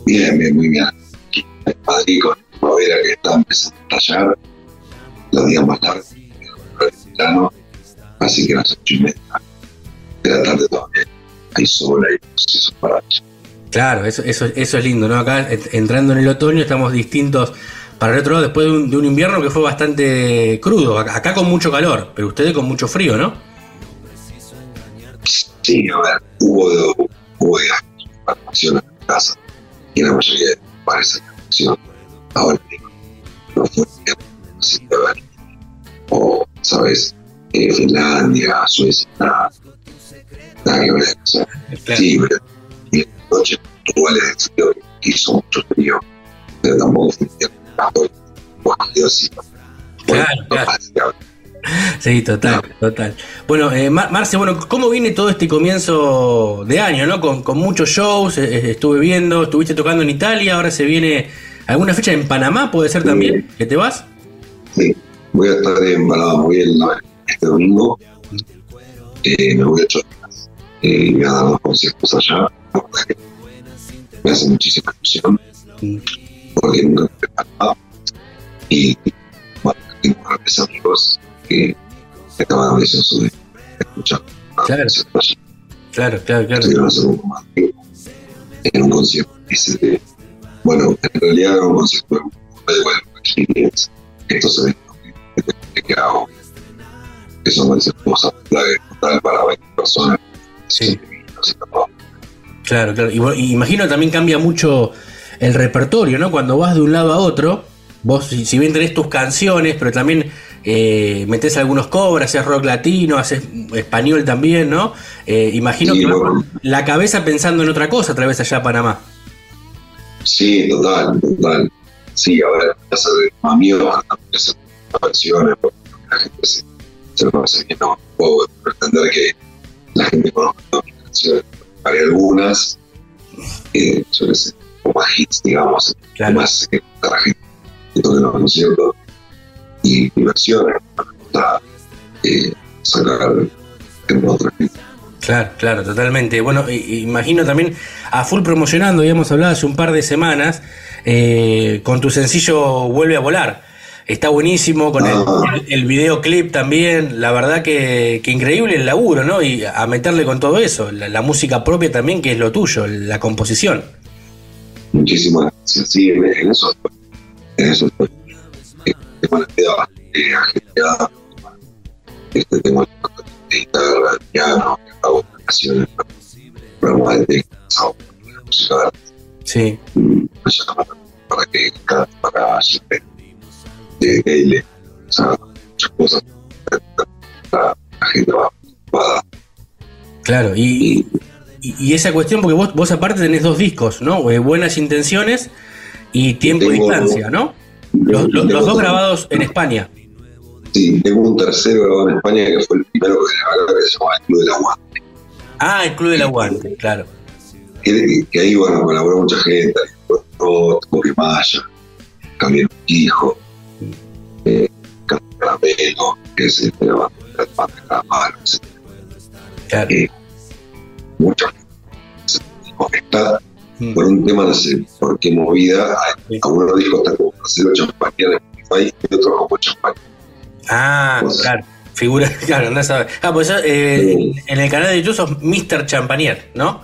Bien, bien, muy bien. Con primavera que está empezando a tallar, los días más tarde, el así que a las ocho y media de la tarde todavía hay sol, hay procesos para Claro, eso, eso, eso es lindo, ¿no? Acá en- entrando en el otoño estamos distintos para el otro lado después de un, de un invierno que fue bastante crudo. Acá, acá con mucho calor, pero ustedes con mucho frío, ¿no? Sí, a ver, hubo, hubo acciones en casa y la mayoría de para esa acción ahora no fue así que ver o sabes eh, Finlandia, Suecia, nada, nada que ver, o sea, Claro. sí, pero noches puntuales de frío que hizo mucho frío, pero tampoco fue Claro, claro. Sí, total, total. Bueno, eh, Mar- Marce, bueno, ¿cómo viene todo este comienzo de año, no? Con, con muchos shows, eh, eh, estuve viendo, estuviste tocando en Italia, ahora se viene alguna fecha en Panamá, ¿puede ser también? ¿Que te vas? Sí, voy a estar en Balada muy bien este domingo. Eh, me voy a ocho días. Eh, voy a dar dos conciertos allá. Me hace muchísima ilusión porque nunca me he preparado. Y bueno, tengo grandes amigos que estaban deseosos de escuchar. Claro. Claro, claro, claro. en un concierto. Que, bueno, en realidad era un concierto de bueno, experience. Estos que, hago, que son veces total para 20 personas. Sí. Que, no, Claro, claro. Y, imagino también cambia mucho el repertorio, ¿no? Cuando vas de un lado a otro, vos si, bien tenés tus canciones, pero también eh, metés algunos covers, haces rock latino, haces español también, ¿no? Eh, imagino Sí, que bueno. la cabeza pensando en otra cosa a través allá a Panamá. Sí, total, total. Sí, a ver, ya sabes, amigos hacer versiones, porque la gente se, se lo hace bien, no puedo pretender que la gente conozca todas mis canciones. Hay algunas, eh, sé, como más hits, digamos, Claro. más que toque los conciertos y, y versiones para eh, sacar en otra. Claro, claro, totalmente. Bueno, imagino también a full promocionando, habíamos hablado hace un par de semanas, eh, con tu sencillo Vuelve a volar. Está buenísimo, con el, Ah. el- el videoclip también, la verdad que, que increíble el laburo, ¿no? Y a meterle con todo eso, la, la música propia también, que es lo tuyo, la composición. Muchísimas gracias. Sí, en, eso. En eso estoy. Eh. Este, arte. Sí, Mm, para que cada para siempre de baile, o sea, cosas. La, la gente va claro. Y, y y, y esa cuestión, porque vos, vos aparte tenés dos discos, ¿no? Eh, Buenas intenciones y Tiempo y Distancia, ¿no? Los, los- los dos grabados en España. Sí, tengo un tercero grabado en España que fue el primero que grabé, que se llama El Club del Agua. Ah, el Club del Aguante, claro. que, que ahí bueno colaboró mucha gente, Coque Maya, Camilo Hijo, Caramelo, que de la banda de Calamar, etc. claro. Eh, mucha gente. Está Mm. por un tema, no sé por qué movida, Sí. algunos discos están como Marcelo Champaña en Spotify y otros como Champaña. Ah, claro. Figura, claro, andás a ver. Ah, pues eh, en el canal de YouTube sos Mr. Champanier, ¿no?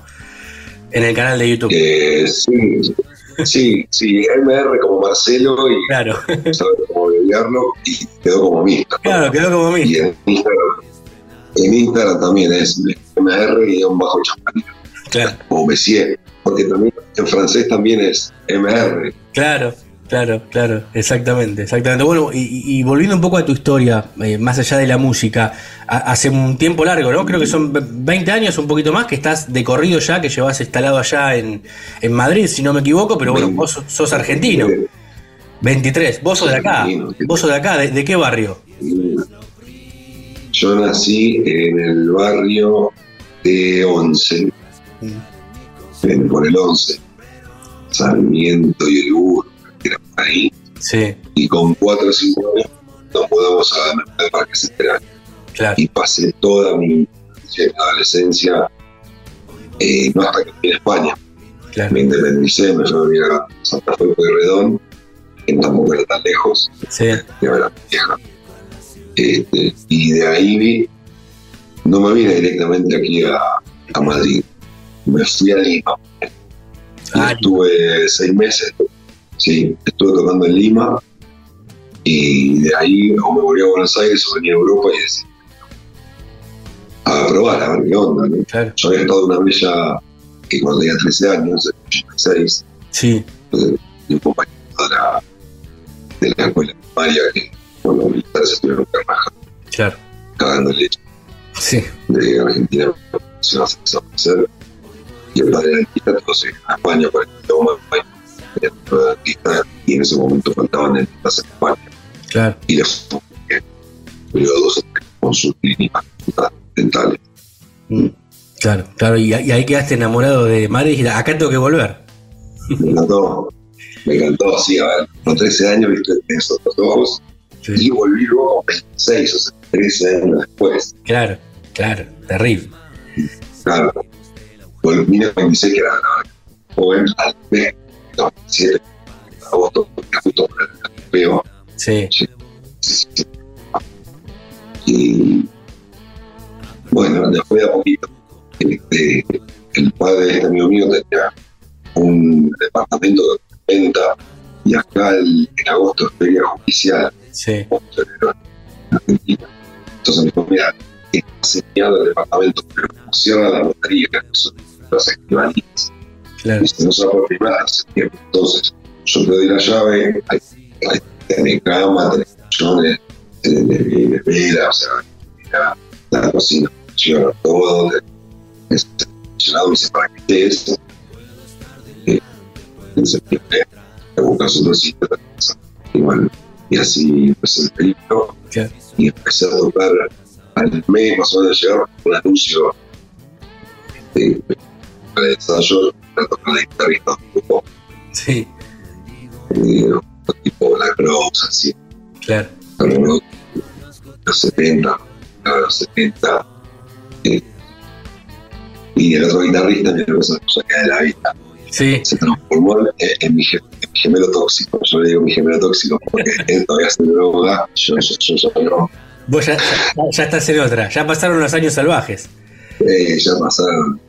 En el canal de YouTube. Eh, sí, sí, sí, MR como Marcelo y Claro, cómo y quedó como mixta. claro, quedó como mí. Y en Instagram, en Instagram también es MR y un bajo champán, Claro, o Messier, porque también en francés también es MR. claro, claro, claro, exactamente, exactamente. Bueno, y, volviendo un poco a tu historia, eh, más allá de la música, ha- hace un tiempo largo, ¿no? Creo que son ve- 20 años, un poquito más, que estás de corrido ya, que llevas instalado allá en, en Madrid, si no me equivoco, pero bueno, vos sos- sos argentino. 23, vos sos de acá, vos sos de acá, ¿de, de qué barrio? Yo nací en el barrio de Once, en- por el Once, Sarmiento y el Burgo, que era por ahí, Sí, y con 4 o 5 años nos mudamos a al Parque Central. claro, y pasé toda mi adolescencia, eh, no hasta que vine a España. claro, Me independicé, me fui a Santa Fe de Tampoco era tan lejos, sí, que era vieja. Este, y de ahí vi- no me vine directamente aquí a, a Madrid, me fui a Lima. Ah, estuve seis meses, sí, estuve tocando en Lima y de ahí o me volví a Buenos Aires o venía a Europa y decidí a probar, a ver qué onda. ¿no? claro, Yo había estado en una bella que cuando tenía 13 años, 86, sí, un compañero de la, de la escuela primaria que con los militares estuvieron en Carnaja, claro, cagando leche sí, de Argentina, se va a desaparecer. Y el padre era artista, entonces a España para era un artista, y en ese momento faltaban dentistas en España. claro, Y bien. Tuvieron dos o tres con sus clínicas dentales. mm, claro, claro, y, y ahí quedaste enamorado de Madrid y dijiste, acá tengo que volver. Encantó, me encantó, sí, a ver, con 13 años, viste, esos dos Sí, y volví luego con 26 o sea, 13 años después. claro, claro, terrible. Claro, volví en 26, que era joven, al mes, 27 de agosto, justo por el peo. Sí, Y bueno, después de a poquito, este, el padre de este amigo mío tenía un departamento de venta y acá el- en agosto es feria judicial sí, Argentina. Entonces me dijo, mira, está sellado el departamento, pero como cierra la lotería, que son las claro, y no se va por primera. Entonces, yo te doy la llave, hay, hay, tenés cama, tenés colchones, tenés o sea, la, la cocina funciona todo, funcionado, dice, para eso. Eh, septiembre, te buscas otro sitio, y bueno, y así empecé el periplo, claro, y empecé a tocar al mes más o menos un anuncio de, de ensayo para tocar la guitarra y todo un grupo sí, eh, tipo Black Rose, así, claro, pero los 70, a los 70. eh, y el otro guitarrista, hermano, se cae de la vida, sí, se transformó en, mi, gemelo tóxico. Yo le digo mi gemelo tóxico porque él todavía se droga, yo, yo, yo, yo vos ya, ya, estás en otra, ya pasaron los años salvajes. Eh, ya pasaron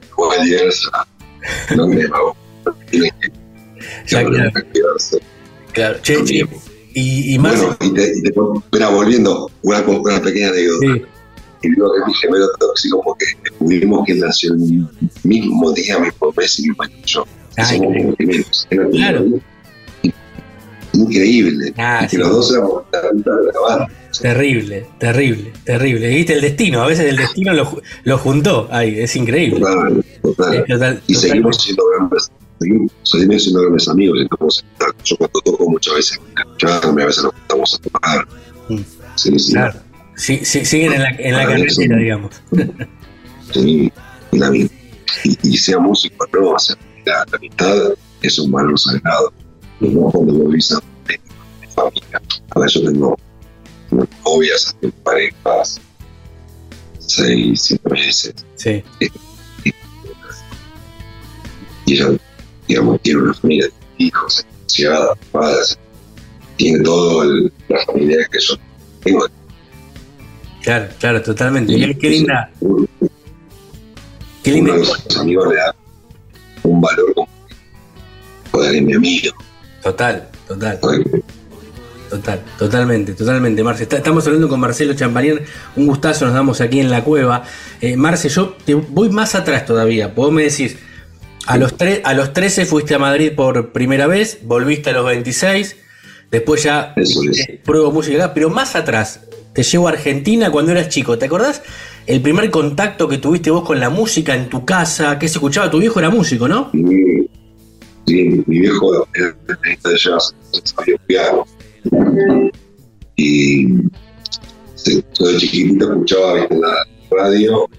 no me Ya, claro. che, che, y, y más, Bueno, y te, y te, espera, volviendo, una, una pequeña anécdota. sí, Y digo que es mi gemelo tóxico porque descubrimos que él nació el mismo día, mismo mes y mismo año yo. Ah, Claro. Increíble. Ah, que sí. los dos éramos la terrible, terrible, terrible. Viste el destino, a veces el destino lo, lo juntó, ay, es increíble. Total, total. Es total- Y total- seguimos siendo grandes, seguimos, seguimos siendo grandes amigos. estamos. Yo cuando toco muchas veces a veces nos juntamos a tocar. Mm. Sí, sí. Claro. Sí, sí, siguen en la, en la mí carretera, digamos. Sí, y, la, y, y sea músico no, o sea, la, la amistad es un valor sagrado. No cuando lo vivís a mi familia. Ahora yo tengo novias, parejas, seis, siete meses, Sí, y ella, digamos, tiene una familia de hijos, divorciada, padres, tiene todo el, la familia que yo tengo. claro, claro, totalmente. Y- Qué, qué linda, qué Uno linda. de sus amigos le da un valor como mi amigo. Total, total. Total, totalmente, totalmente, Marce. Está- estamos hablando con Marcelo Champagnán, un gustazo nos damos aquí en la cueva. Eh, Marce, yo te voy más atrás todavía. Vos me decís, a los, tre- a los 13 fuiste a Madrid por primera vez, volviste a los 26, después ya es. pruebo música pero más atrás, te llevo a Argentina cuando eras chico. ¿Te acordás el primer contacto que tuviste vos con la música en tu casa? ¿Qué se escuchaba? Tu viejo era músico, ¿no? sí, mi viejo era pianista de jazz, sabía piano. Y yo de chiquitito escuchaba ¿viste, la radio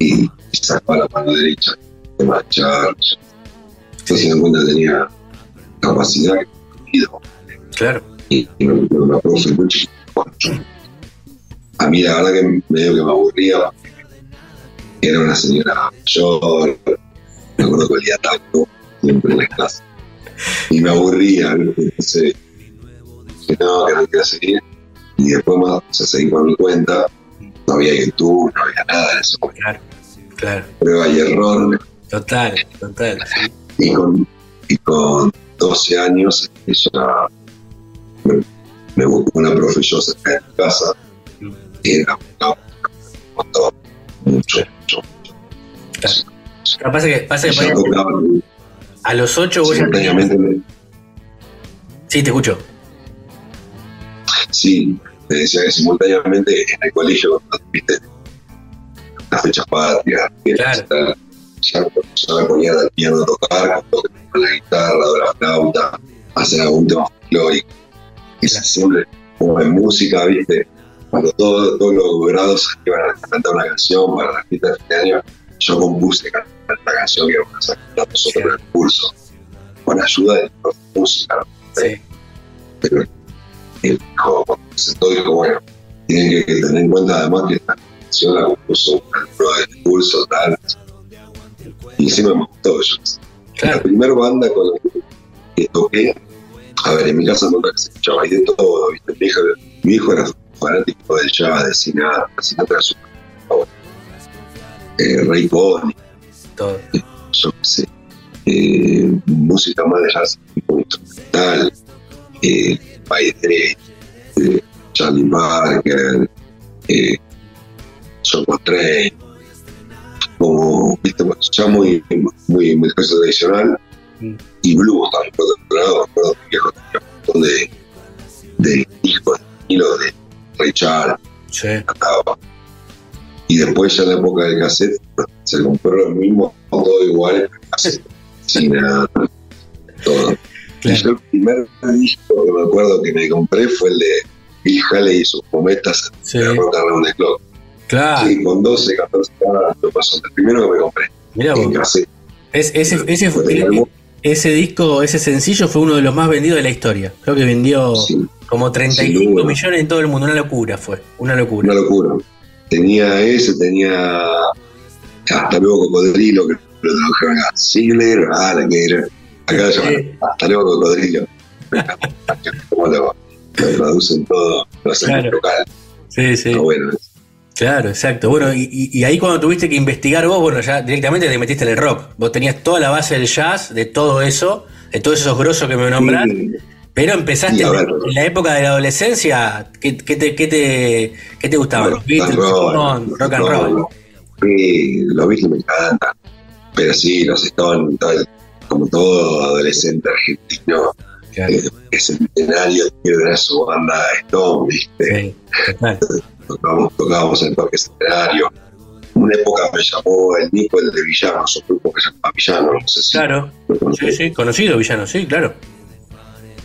y sacaba la mano derecha de marchar. Entonces en cuenta tenía capacidad que Claro. y, y me, me profe muy chiquito. A mí la verdad que medio que me aburría era una señora mayor, me acuerdo que olía taco siempre en la clase. Y me aburría, ¿viste? entonces dije no, que no quiero seguir. Y después más, o sea, seguí por mi cuenta, no había YouTube, no había nada de eso, Claro, claro. prueba y error. Total, total. Y con, y con 12 años ella me, me buscó una profe yo cerca de mi casa era una montón, mucho, mucho. Claro. Pasa que, pasa que tocaba a los 8 vos ya tenías... Sí, te escucho. sí, me decía que simultáneamente en el colegio, viste las fechas patrias, Claro. ya, ya, me ponía al piano a tocar, con la guitarra o la flauta, hacer algún tema folclórico. Y siempre, como en música, viste, cuando todo- todos los grados iban a cantar una canción para la fiesta de fin de año, yo compuse la canción que vamos a cantar nosotros en el curso, con ayuda de los. ¿no? Sí. Pero él dijo, cuando se dijo, bueno, tienen que tener en cuenta además que esta canción la compuso el pro del curso, tal. Y encima me gustó. Yo, La primera banda con la que- toqué, a ver, en mi casa nunca se escuchaba ahí de todo, ¿viste? Mi hijo, mi hijo era fanático del jazz, de Sinatra, Sinatra favorito. eh, Ray Conniff, todo. yo qué sé, eh, música más de jazz tipo instrumental, eh, eh, Charlie Parker, eh, Coltrane, como, viste, ya muy, muy, muy cosa tradicional, Mm. y blues también, por otro lado, me acuerdo que un montón de, de discos de vinilo de Ray Charles, Sí. Y después ya en la época del cassette se compró lo mismo, todo igual, sin nada, todo. Y yo el primer disco que me acuerdo que me compré fue el de Bill Haley y sus cometas Sí. de Rock Around the Clock. Claro. Sí, con 12, 14 años lo pasó. El primero que me compré Mirá en vos. cassette. Es- ese, ese, álbum, ese disco, ese sencillo fue uno de los más vendidos de la historia. Creo que vendió sí, como 35 Sin duda. millones en todo el mundo. Una locura fue. Una locura. una locura. Tenía ese, tenía hasta luego Cocodrilo, que lo tradujeron a Ziggler, ah, la que era. Acá llama hasta luego Cocodrilo. Como lo, lo traducen todo, lo Claro. local. Sí, sí. Está bueno. Claro, exacto. Bueno, y, ahí cuando tuviste que investigar vos, bueno, ya directamente te metiste en el rock. Vos tenías toda la base del jazz, de todo eso, de todos esos grosos que me nombran. Sí, Pero empezaste en, la época de la adolescencia. ¿Qué, qué te, qué, te, qué te gustaba? Bueno, Los Beatles, rock and roll, rock and roll. Sí, los Beatles me encantan. Pero sí, los Stones, como todo adolescente argentino, Claro, eh, es centenario, tener su banda Stone, ¿viste? sí. Tocábamos, tocábamos en el Parque Centenario. Una época me llamó el Nico, el de Villano, un grupo que se llama Villano, no sé si Claro, sí, sí, conocido villano, sí, claro.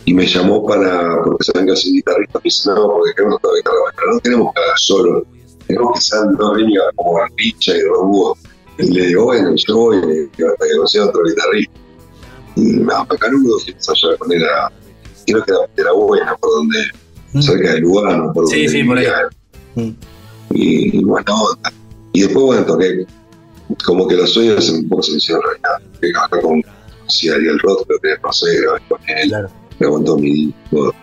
Y me llamó para, porque saben que soy guitarrista, me dice, no, porque queremos tocar guitarra, no queremos que haga solo, queremos que sean dos líneas como Richa y Robúo. Y le digo, bueno, yo voy, hasta que consiga otro guitarrista. Y me da canudo que ensayar con él a, creo que era, era buena, por donde, Mm. cerca de Lugano, por Sí, donde sí, por ahí. Mm. Y bueno, onda. Y después, bueno, toqué, como que los sueños un poco se me hicieron realidad. Que acá con si Ariel Roth, creo que no sé, grabé con él, Claro. Grabó mi disco,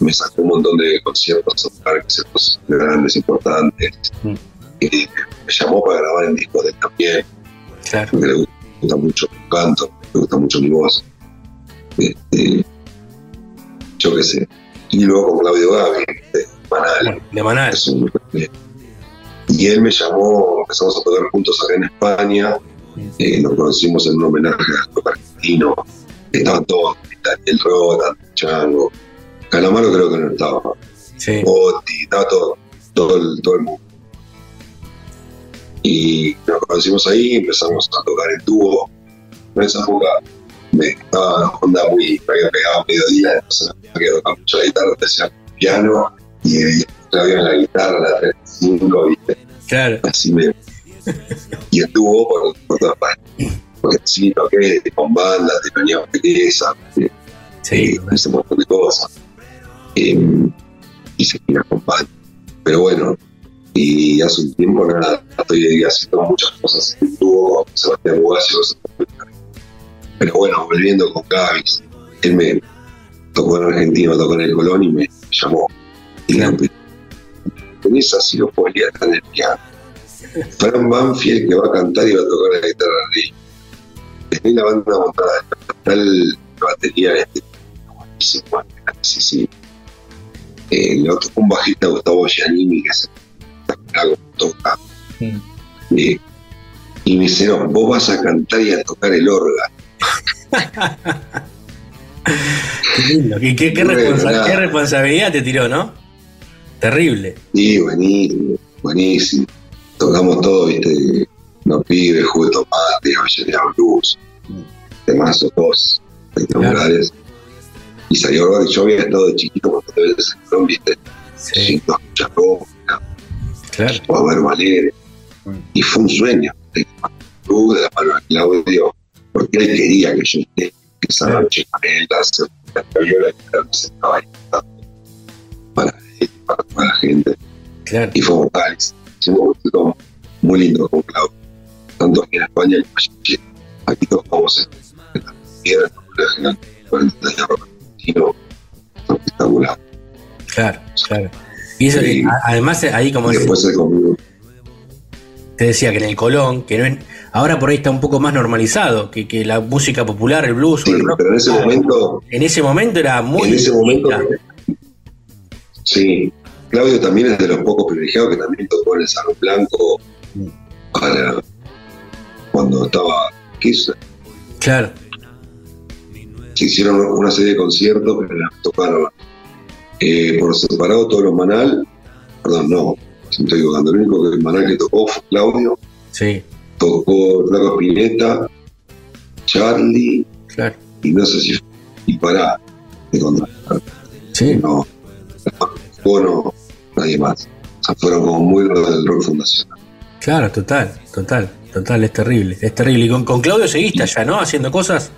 me sacó un montón de conciertos, conciertos grandes, importantes. Mm. Y me llamó para grabar en disco de él también, Claro. porque le gusta mucho mi canto, me gusta mucho mi voz. Este, yo qué sé. Y luego con Claudio Gavi, de Manal, De Manal. un- y él me llamó, empezamos a tocar juntos acá en España, eh, nos conocimos en un homenaje a argentino, estaban todos, Daniel Rota, Chango, Calamaro creo que no estaba, Sí. Botti, estaba todo, todo, el, todo el mundo. Y nos conocimos ahí, empezamos a tocar el dúo. En esa época me estaba onda muy, me había pegado a mediodía, entonces me había tocado mucho la guitarra, decía piano, y eh, había la guitarra, la 35, ¿viste? Claro. así me. Y estuvo por, por todas partes. Porque sí, toqué con bandas, de Pereza, de, Sí. de ese montón de cosas. Eh, y seguir acompañando. Pero bueno, y hace un tiempo nada, estoy haciendo muchas cosas en dúo con Sebastián Bugasio. Pero bueno, volviendo con Gavis, él me tocó en Argentina, tocó en el Colón y me llamó. Y le tenés lo podría estar en el piano. Fran Banfield que va a cantar y va a tocar la guitarra arriba. Tenés la banda montada, está el batería este, sí, sí. Eh, le tocó un bajista Gustavo Giannini que espectacular como toca. Mm. Eh, y me dice, no, vos vas a cantar y a tocar el órgano. Qué lindo. Qué, qué- qué Bueno, responsa- nada. qué responsabilidad te tiró, ¿no? Terrible. Sí, buenísimo, buenísimo. Tocamos todo, viste, los pibes, jugo de tomate, Avellaneda Blues, demás dos espectaculares. Y salió que yo había estado de chiquito cuando te ves en viste, Sí, claro. a ver Valeria. Y fue un sueño, de la mano de Claudio, porque él quería que yo esté esa Claro. noche con él, hacer la viola y claro, se estaba cantando para él, para toda la gente. Claro. y fue mortal. Hicimos un muy lindo con Claudio. Tanto aquí en España y en Chile. Aquí tocamos en la piedra, en la general, con el taller argentino. Espectacular. Claro, claro. Y eso, Sí. a- además, ahí como después conmigo. te decía que en el Colón, que no es- ahora por ahí está un poco más normalizado, que, que la música popular, el blues o el rock, pero en ese momento, en ese momento era muy en ese momento, sí. Claudio también es de los pocos privilegiados que también tocó en el Salón Blanco para cuando estaba Claro, se hicieron una serie de conciertos que las tocaron eh, por separado todos los Manal, perdón, no, me estoy equivocando, el único que Manal que tocó fue Claudio, sí, tocó Flaco Spinetta, Charlie, claro. y no sé si y para de contratar, Sí, no, bueno, nadie más. O sea, fueron como muy los del rock fundacional. claro, total, total, total, es terrible, es terrible. Y con, con Claudio seguiste allá, ¿no? Haciendo cosas.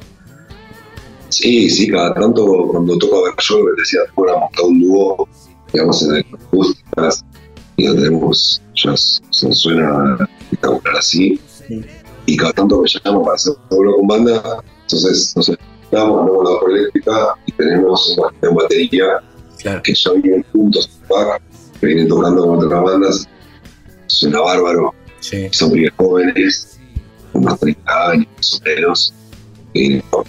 Sí, sí, cada tanto cuando toco ver yo, decía, bueno, montar un dúo, digamos, en el acústicas, y lo tenemos, ya se suena así, y cada tanto me llaman para hacer solo con banda, entonces nos estamos, andamos la por eléctrica y tenemos una una batería Claro, que ya vienen juntos, que vienen tocando con otras bandas, suena bárbaro, sí, son pibes jóvenes, con más 30 años, más o menos, eh, con,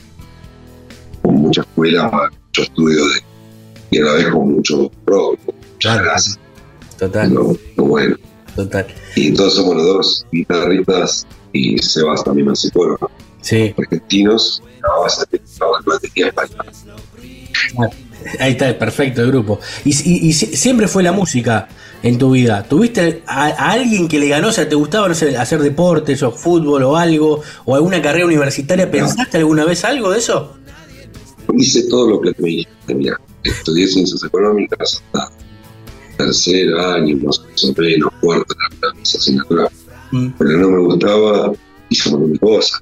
mucha escuela, mucho estudio de, y a la vez con mucho rock, con total, lo bueno. total. Y entonces somos los dos guitarristas y Sebas también así fueron Sí, argentinos, la base de batería española. ahí está, perfecto el grupo. Y, y- y si- siempre fue la música en tu vida. ¿Tuviste a, a alguien que le ganó, o sea, te gustaba, no sé, hacer deportes o fútbol o algo, o alguna carrera universitaria? ¿Pensaste alguna vez algo de eso? Hice todo lo que mira, estudié ciencias económicas hasta tercer año, más o menos, cuarto, la, la, asignatura Mm, pero no me gustaba, hice un montón de cosas.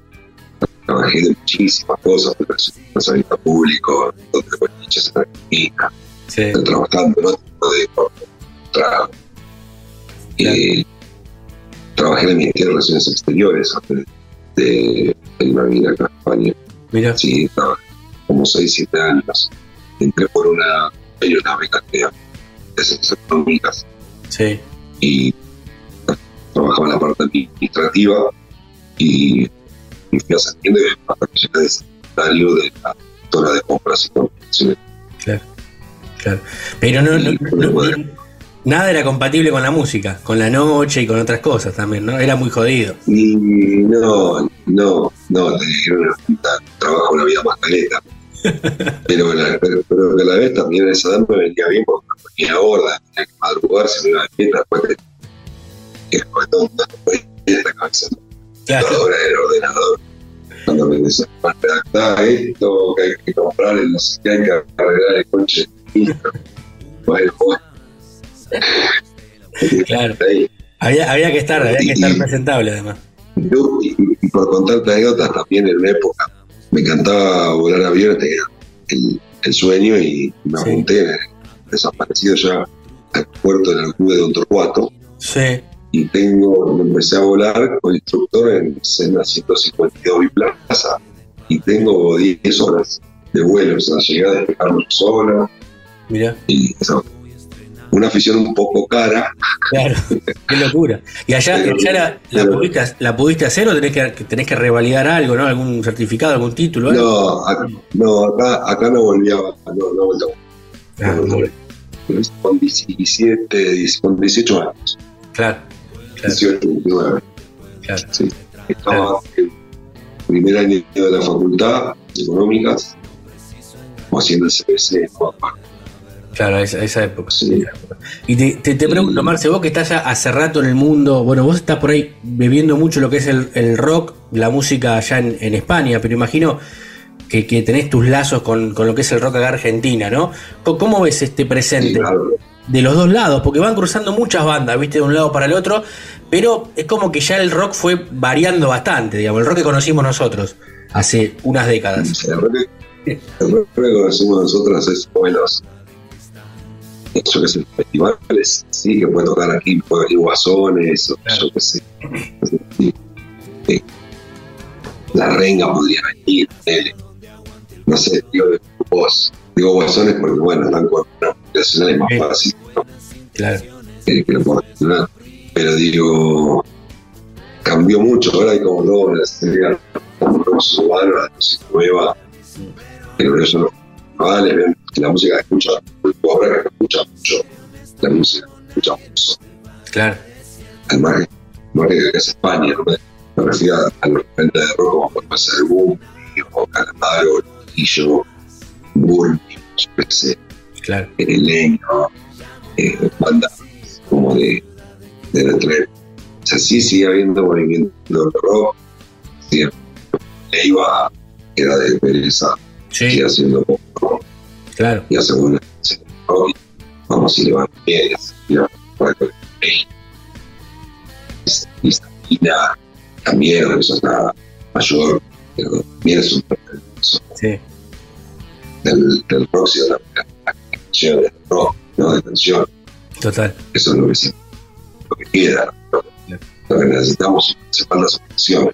Trabajé de muchísimas cosas, pero pensamiento público, donde boliches en Argentina, Sí, trabajando en otro tipo de trabajo. Eh, trabajé en el Ministerio de Relaciones Exteriores antes de, de irme a vivir acá a España. mira, Sí, trabajé como 6, 7 años. Entré por una, hay una beca de económicas sí, y trabajaba en la parte administrativa y y fui ascendiendo hasta que llegué de secretario de la directora de compras y comunicaciones. Claro. Claro. Pero no, no- no- no- nada era compatible con la música, con la noche y con otras cosas también, ¿no? Era muy jodido. Y no, no, no, era una trabajo una vida más caleta. Pero, pero, pero que a la vez también esa edad me venía bien porque me ponía gorda, tenía que madrugar, se me iba fiesta, después de que de esta cabeza Claro. del ordenador. Cuando me decían, redactar esto, que hay que comprar el no sé qué, hay que arreglar el coche. Bueno, bueno. Claro. Había, había que estar, había que estar presentable además. Yo, y, y por contarte anécdotas, también en una época me encantaba volar aviones, tenía el, el sueño y me Sí. apunté, desaparecido ya al puerto en el club de Don Torcuato Sí. y tengo, empecé a volar con instructor en Sena 152 Biplaza y tengo 10 horas de vuelo, o sea, llegué a despejarme sola Mirá, y eso, una afición un poco cara, claro. Qué locura. ¿Y allá, Pero- allá la, pudiste, la pudiste hacer o tenés que, tenés que revalidar algo, ¿no? ¿Algún certificado, algún título? algo? no, acá, no, acá, acá no volvía, no, no volvía Ah, con 17, 10 con 18 años, claro, claro, 18, 19. claro. Sí. Estaba en primer año de la facultad de económicas, haciendo me acuerdo. Claro, a esa, esa época. Sí. Y te, te, te pregunto, Marce, vos que estás ya hace rato en el mundo, bueno, vos estás por ahí bebiendo mucho lo que es el, el rock, la música allá en, en España, pero imagino que, que tenés tus lazos con, con lo que es el rock acá Argentina, ¿no? ¿Cómo ves este presente Sí, claro. de los dos lados? Porque van cruzando muchas bandas, viste, de un lado para el otro, pero es como que ya el rock fue variando bastante, digamos, el rock que conocimos nosotros hace unas décadas. El rock que- el rock que conocimos nosotros es como yo que sé, festivales, sí, que puede tocar aquí, puede venir guasones, o Claro. yo que sé. Sí. Sí. La renga podría venir, no sé, digo de grupos, digo guasones porque bueno, están con una nacional es más fácil, ¿no? Claro, que, que lo puedo gestionar. Pero digo, cambió mucho. Ahora hay como serie como nuevos urbanos, la música nueva. Pero eso no vale, ven la música que escucha, ahora que escucha mucho, la música que escucha mucho. claro, Al margen, margen que es España, ¿no? me, refiero a, los referentes de rock como puede ser Boom, o Calamaro, Quillo, Burn, yo qué sé, claro, el leño, eh, bandas como de, de la tren. O sea, sí sigue habiendo movimiento de rock, sigue Leiva, era de pereza, sí, sigue haciendo pop claro, y hace buena rock, y vamos si le van bien, y la y también, eso está mayor, pero también es un sí, del, del rock, sino la, la canción del rock, no de canción. total. Eso es lo que, se, lo que queda. Lo, lo que necesitamos hace falta solución.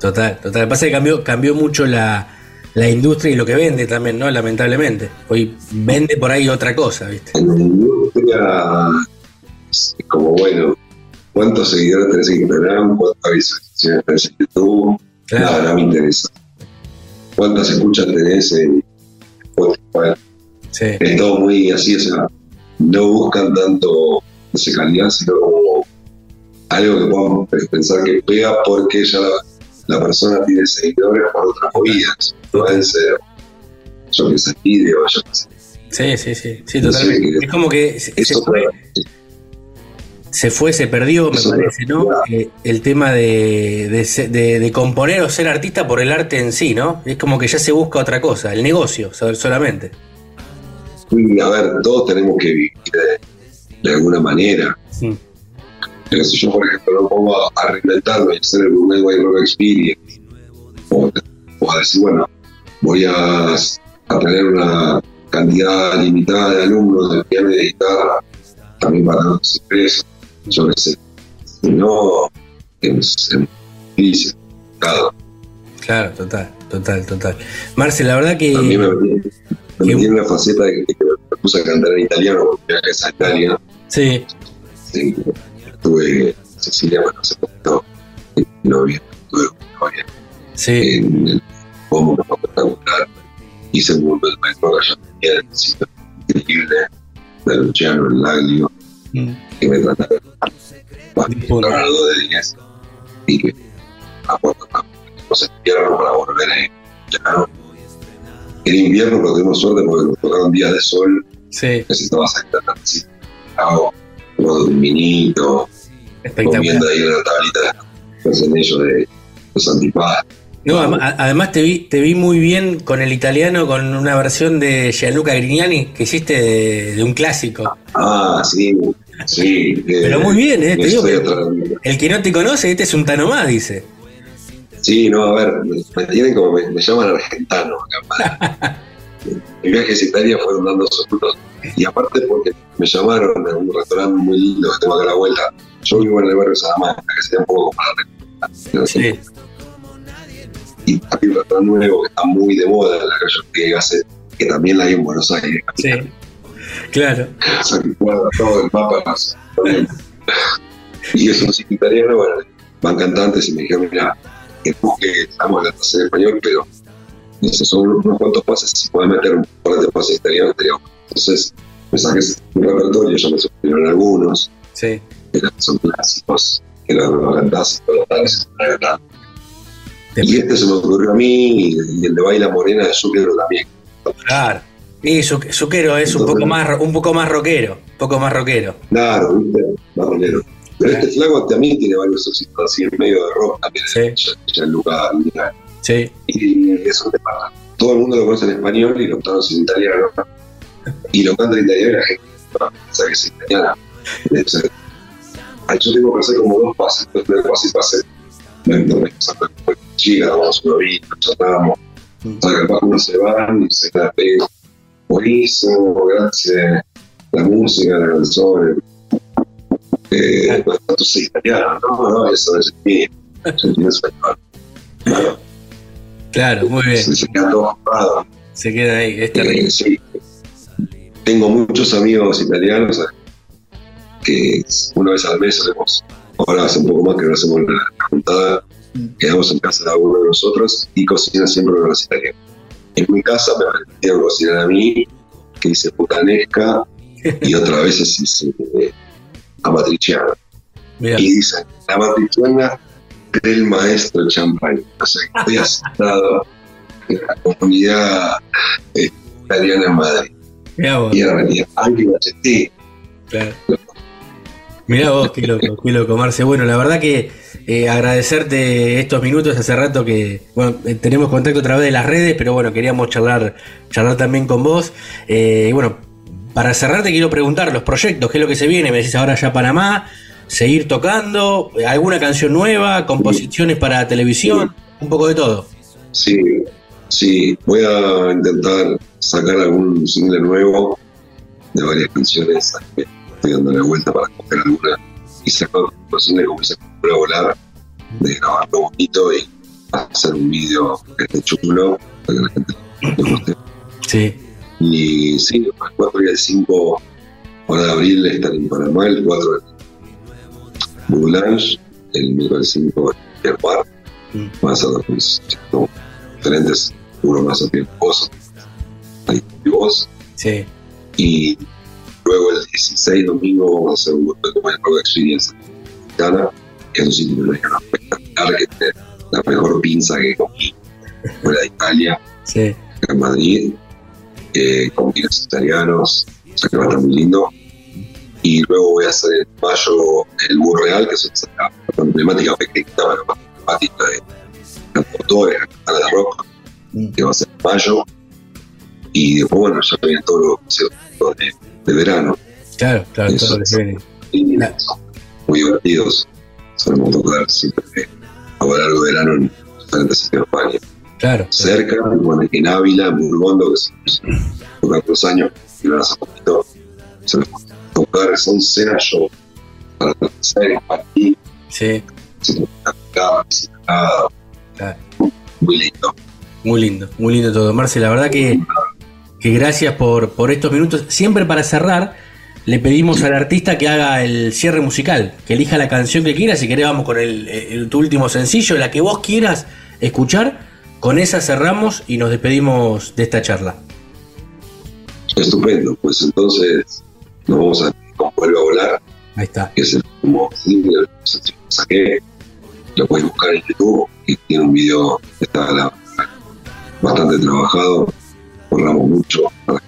Total, total. Pasa que cambió, cambió mucho la, la industria y lo que vende también, ¿no? Lamentablemente. Hoy vende por ahí otra cosa, ¿viste? En la industria es como, bueno, ¿cuántos seguidores tenés en Instagram? ¿Cuántas visualizaciones tenés en YouTube? Claro. Nada, no me interesa. ¿Cuántas escuchas tenés en Spotify? Sí, Es todo muy así, o sea, no buscan tanto calidad, sino como algo que podamos pensar que pega porque ya la, la persona tiene seguidores por otras movidas, influencer, yo que sé, vídeo, yo que sé. sí, sí, sí, sí, totalmente. Es como que se, fue, se fue, se perdió, me parece, ¿no? Eh, el tema de, de, de- de componer o ser artista por el arte en sí, ¿no? Es como que ya se busca otra cosa, el negocio so- solamente. A ver, todos tenemos que vivir de, de alguna manera. Sí. Pero si yo, por ejemplo, no pongo a, a reinventarme y hacer el Gourmet White Rock Experience, o, o a decir, bueno, voy a, a tener una cantidad limitada de alumnos de piano y de guitarra, también para dar los ingresos, yo qué sé. Si no, es, es difícil, complicado. Claro, total, total, total. Marce, la verdad que... También me metí, me Qué- metí en una faceta de que me puse a cantar en italiano porque viajé a Italia. Sí, Sí, estuve en Sicilia, bueno, hace poquito, y no bien, estuve con mi novia. Sí, en el como una espectacular. Hice un maestro Gallardo, un sitio increíble, de Luciano el Laglio, Mm. que me trataron de 10 y que aporta cosas invierno para volver a claro. En invierno, pero tuvimos suerte porque nos tocaron días de sol, sí, necesitaba salir así, hago un comiendo ahí una tablita que hacen ellos de los antipás. No, además te vi, te vi muy bien con el italiano, con una versión de Gianluca Grignani que hiciste de, de un clásico. Ah, sí, sí. eh, Pero muy bien, eh, te digo El que no te conoce, este es un Tano más, dice. Sí, no, a ver, me, me tienen como, me, me llaman argentano Mis viajes a Italia fueron dando sus frutos. Y aparte porque me llamaron a un restaurante muy lindo que tengo acá a la vuelta. Yo vivo en el barrio de Salamanca, que sería un poco la recta. Sí, Y hay un restaurante nuevo que está muy de moda en la calle Ortega que también la hay en Buenos Aires. sí. Claro. O sea, que guarda todo el mapa. no. Y es un bueno, van cantantes y me dijeron, mira, que busque, estamos en la clase de español, pero dice, son unos cuantos pases, si puedes meter un par de pases italianos, estaría. Entonces, me saqué un repertorio, ya me supieron algunos, Sí. que son clásicos, que los cantás los tales, Y este se me ocurrió a mí, y el de Baila Morena de Zucchero también. Claro. Y Zucchero es un poco más un poco más rockero, un poco más rockero. Claro, viste, marronero. Pero este flaco también tiene varios éxitos así en medio de rock, también Sí. ya en Luca Sí. Y eso te pasa. Todo el mundo lo conoce en español y lo conoce en italiano. Y lo canta en italiano y la gente piensa que es italiana. Yo tengo que hacer como dos pases. Entonces, el pase y pase. Me me- me saco el chica, vamos a una vida, charlamos. Mm. O sea, capaz uno se va y se queda pegado. Buenísimo, gracias. La música, la canción. Eh, no tanto soy italiano, no, no, eso es mío. Yo entiendo español. Claro. Claro, muy bien. Se, se queda todo comprado. Se queda ahí, es terrible. Eh, sí. Tengo muchos amigos italianos eh, que una vez al mes solemos, ahora hace un poco más que no hacemos la, la juntada, quedamos en casa de alguno de nosotros y cocina siempre uno de los italianos. En mi casa me permitieron cocinar a mí, que hice putanesca y otras veces hice eh, amatriciana. Y dicen, la matriciana del maestro champagne. O sea, que estoy asustado en la comunidad eh, italiana en Madrid. mirá vos, Y en realidad, claro. Mirá vos, qué loco, qué loco, Marce. Bueno, la verdad que eh, agradecerte estos minutos. Hace rato que bueno, eh, tenemos contacto a través de las redes, pero bueno, queríamos charlar, charlar también con vos. Eh, y bueno, para cerrar te quiero preguntar los proyectos, qué es lo que se viene. Me decís ahora ya Panamá, seguir tocando, eh, alguna canción nueva, composiciones para televisión, un poco de todo. sí, sí, voy a intentar sacar algún single nuevo de varias canciones. Estoy dando la vuelta para coger alguna y sacar un single como se a volar, de grabarlo bonito y hacer un que esté chulo para que la gente le guste. Sí, Y sí, el 4 y el 5 ahora de abril están en Panamá, el 4 en Boulange, el miércoles 5 en el Bar. Mm. Van a dos conciertos diferentes, uno más a vos, ahí vos. sí, Y luego el 16 domingo vamos a hacer un grupo de Rock Experience mexicana, que es un sitio mexicano espectacular, que tiene la mejor pinza que comí fuera de Italia sí. en Madrid, eh, con vinos italianos, o sea que va a estar muy lindo. Y luego voy a hacer en mayo el Burro Real, que es una emblemática pequeña, pero más emblemática de cantautores, cantantes de rock, Mm. que va a ser en mayo. Y después, bueno, ya vienen todos los conciertos de, de verano, Claro, claro, Eso. todo lo se viene. y Claro. son muy divertidos. Solemos tocar siempre a lo largo de verano en diferentes sitios de España Claro, cerca, bueno, en Ávila, en Burgondo, que se toca dos años, y van a hacer poquito, se los tocar, son cenas show para para ti, sí, muy lindo. Muy lindo, muy lindo todo. Marce, la verdad que, que gracias por, por estos minutos. Siempre para cerrar, le pedimos al artista que haga el cierre musical, que elija la canción que quiera. Si querés, vamos con el, el- tu último sencillo, la que vos quieras. escuchar. Con esa cerramos y nos despedimos de esta charla. Estupendo, pues entonces nos vamos a Vuelve a volar, Ahí está. que es el último single que saqué. Lo puedes buscar en YouTube y tiene un video que está la- bastante trabajado. Corramos mucho para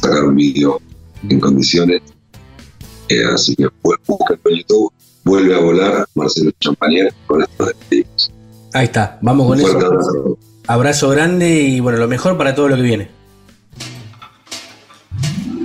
sacar un video en condiciones. Eh, así que búsquenlo en YouTube. Vuelve a volar Marcelo Champagner con esto despedimos. Ahí está. Vamos con eso. abrazo. Abrazo grande y bueno, lo mejor para todo lo que viene.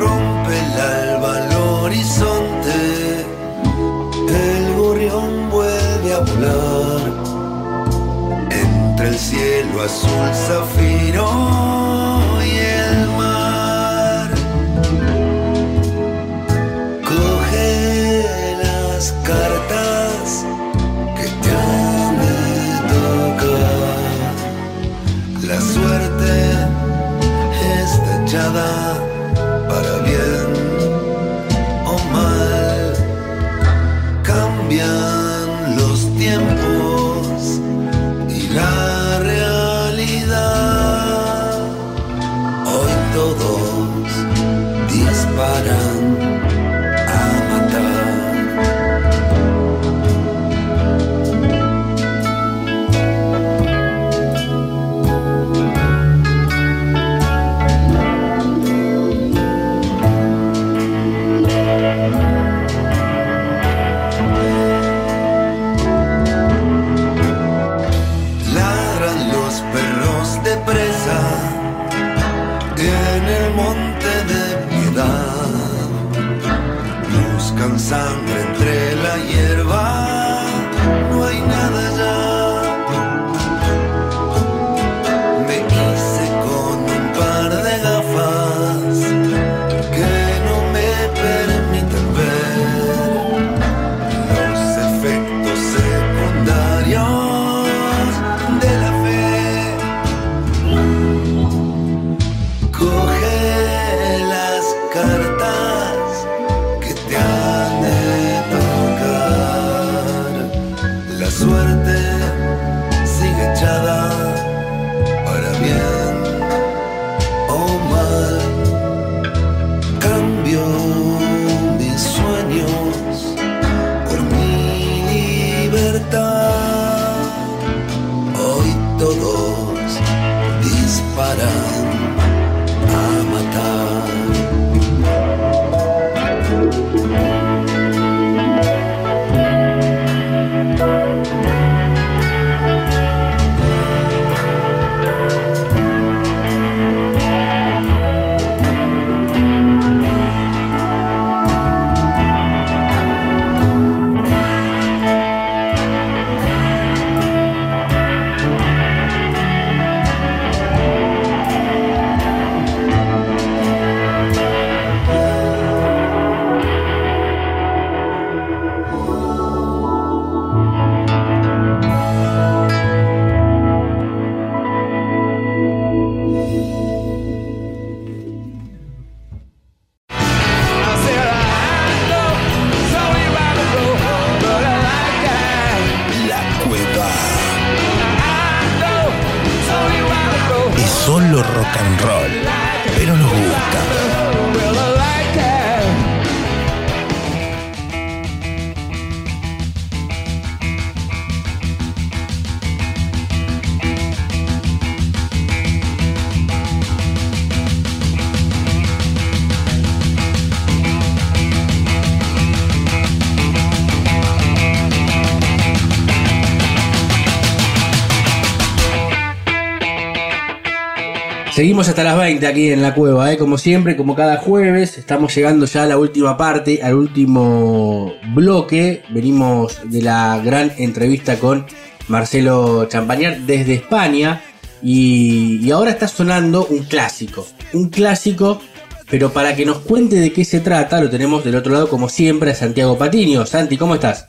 Rompe el alba al horizonte, el gorrión vuelve a volar. Entre el cielo azul solo rock and roll, pero nos gusta. Seguimos hasta las 20 aquí en la cueva, ¿eh? como siempre, como cada jueves. Estamos llegando ya a la última parte, al último bloque. Venimos de la gran entrevista con Marcelo Champañar desde España. Y, y ahora está sonando un clásico. Un clásico, pero para que nos cuente de qué se trata, lo tenemos del otro lado, como siempre, a Santiago Patiño. Santi, ¿cómo estás?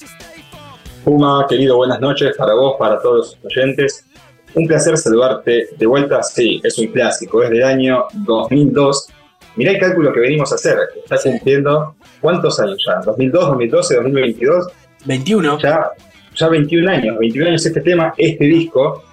Puma, querido, buenas noches para vos, para todos los oyentes. Un placer saludarte de vuelta. Sí, es un clásico, es del año 2002. Mirá el cálculo que venimos a hacer. Estás cumpliendo cuántos años ya? ¿2002, 2012, 2022? 21. Ya, ya 21 años. 21 años este tema, este disco.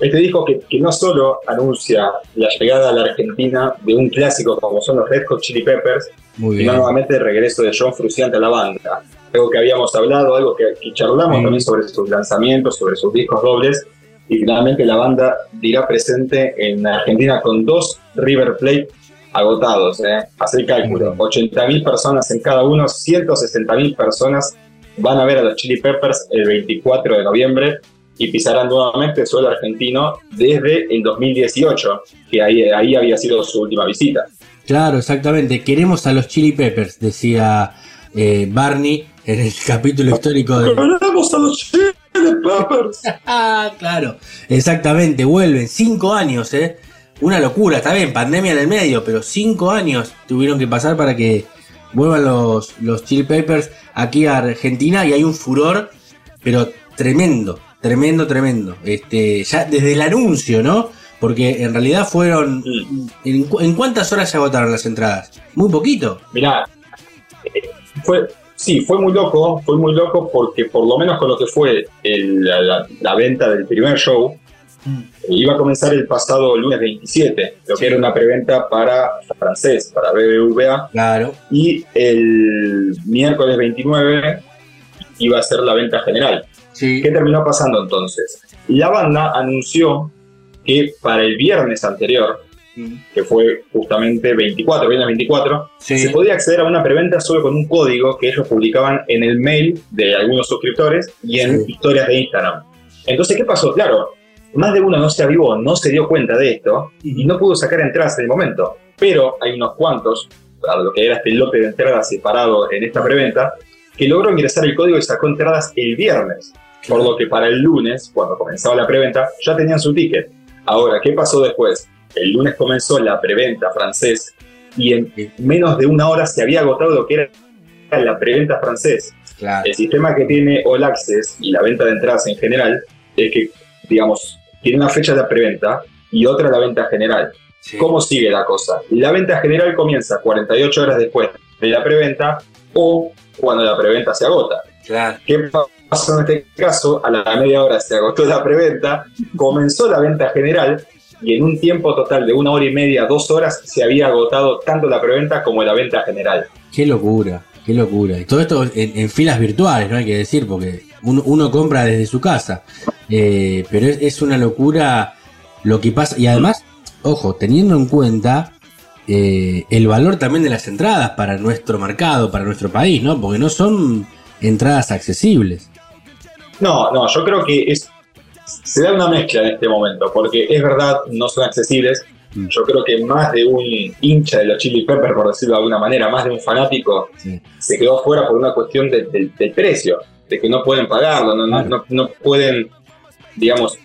Este disco que, que no solo anuncia la llegada a la Argentina de un clásico como son los Red Hot Chili Peppers, Muy sino bien. nuevamente el regreso de John Fruciante a la banda. Algo que habíamos hablado, algo que, que charlamos Sí. también sobre sus lanzamientos, sobre sus discos dobles. Y finalmente la banda dirá presente en Argentina con dos River Plate agotados. ¿eh? Haz el cálculo: 80.000 personas en cada uno, 160.000 personas van a ver a los Chili Peppers el 24 de noviembre y pisarán nuevamente el suelo argentino desde el 2018, que ahí, ahí había sido su última visita. Claro, exactamente. Queremos a los Chili Peppers, decía eh, Barney en el capítulo histórico de... ¡Queremos a los Chili Peppers! Ah, claro. Exactamente, vuelven. Cinco años, ¿eh? Una locura, está bien, pandemia en el medio, pero cinco años tuvieron que pasar para que vuelvan los, los Chili Peppers aquí a Argentina y hay un furor, pero tremendo, tremendo, tremendo. Este, ya desde el anuncio, ¿no? Porque en realidad fueron... ¿En, en cuántas horas se agotaron las entradas? Muy poquito. Mirá, fue, sí, fue muy loco, fue muy loco porque por lo menos con lo que fue el- la, la- la venta del primer show, eh, iba a comenzar el pasado lunes 27, lo que era una preventa para francés, para BBVA, Claro. y el miércoles 29 iba a ser la venta general. Sí. ¿Qué terminó pasando entonces? La banda anunció que para el viernes anterior, que fue justamente 24, viernes 24, Sí. se podía acceder a una preventa solo con un código que ellos publicaban en el mail de algunos suscriptores y en Sí. historias de Instagram. Entonces, ¿qué pasó? Claro, más de uno no se avivó, no se dio cuenta de esto y no pudo sacar entradas en el momento. Pero hay unos cuantos, a lo que era este lote de entradas separado en esta preventa, que logró ingresar el código y sacó entradas el viernes. Por lo que para el lunes, cuando comenzaba la preventa, ya tenían su ticket. Ahora, ¿qué pasó después? El lunes comenzó la preventa francés y en menos de una hora se había agotado lo que era la preventa francés. Claro. El sistema que tiene All Access y la venta de entradas en general es que, digamos, tiene una fecha de la preventa y otra la venta general. Sí. ¿Cómo sigue la cosa? La venta general comienza 48 horas después de la preventa o cuando la preventa se agota. Claro. ¿Qué pasó en este caso? A la media hora se agotó la preventa, comenzó la venta general y en un tiempo total de una hora y media, dos horas, se había agotado tanto la preventa como la venta general. Qué locura, qué locura. Y todo esto en, en filas virtuales, no hay que decir, porque uno, uno compra desde su casa. Eh, pero es, es una locura lo que pasa. Y además, ojo, teniendo en cuenta eh, el valor también de las entradas para nuestro mercado, para nuestro país, ¿no? Porque no son entradas accesibles. No, no, yo creo que es, se da una mezcla en este momento, porque es verdad, no son accesibles. Mm. Yo creo que más de un hincha de los Chili Peppers, por decirlo de alguna manera, más de un fanático, Sí. se quedó fuera por una cuestión de- de- del precio, de que no pueden pagarlo, no, no, Claro. no, no pueden, digamos,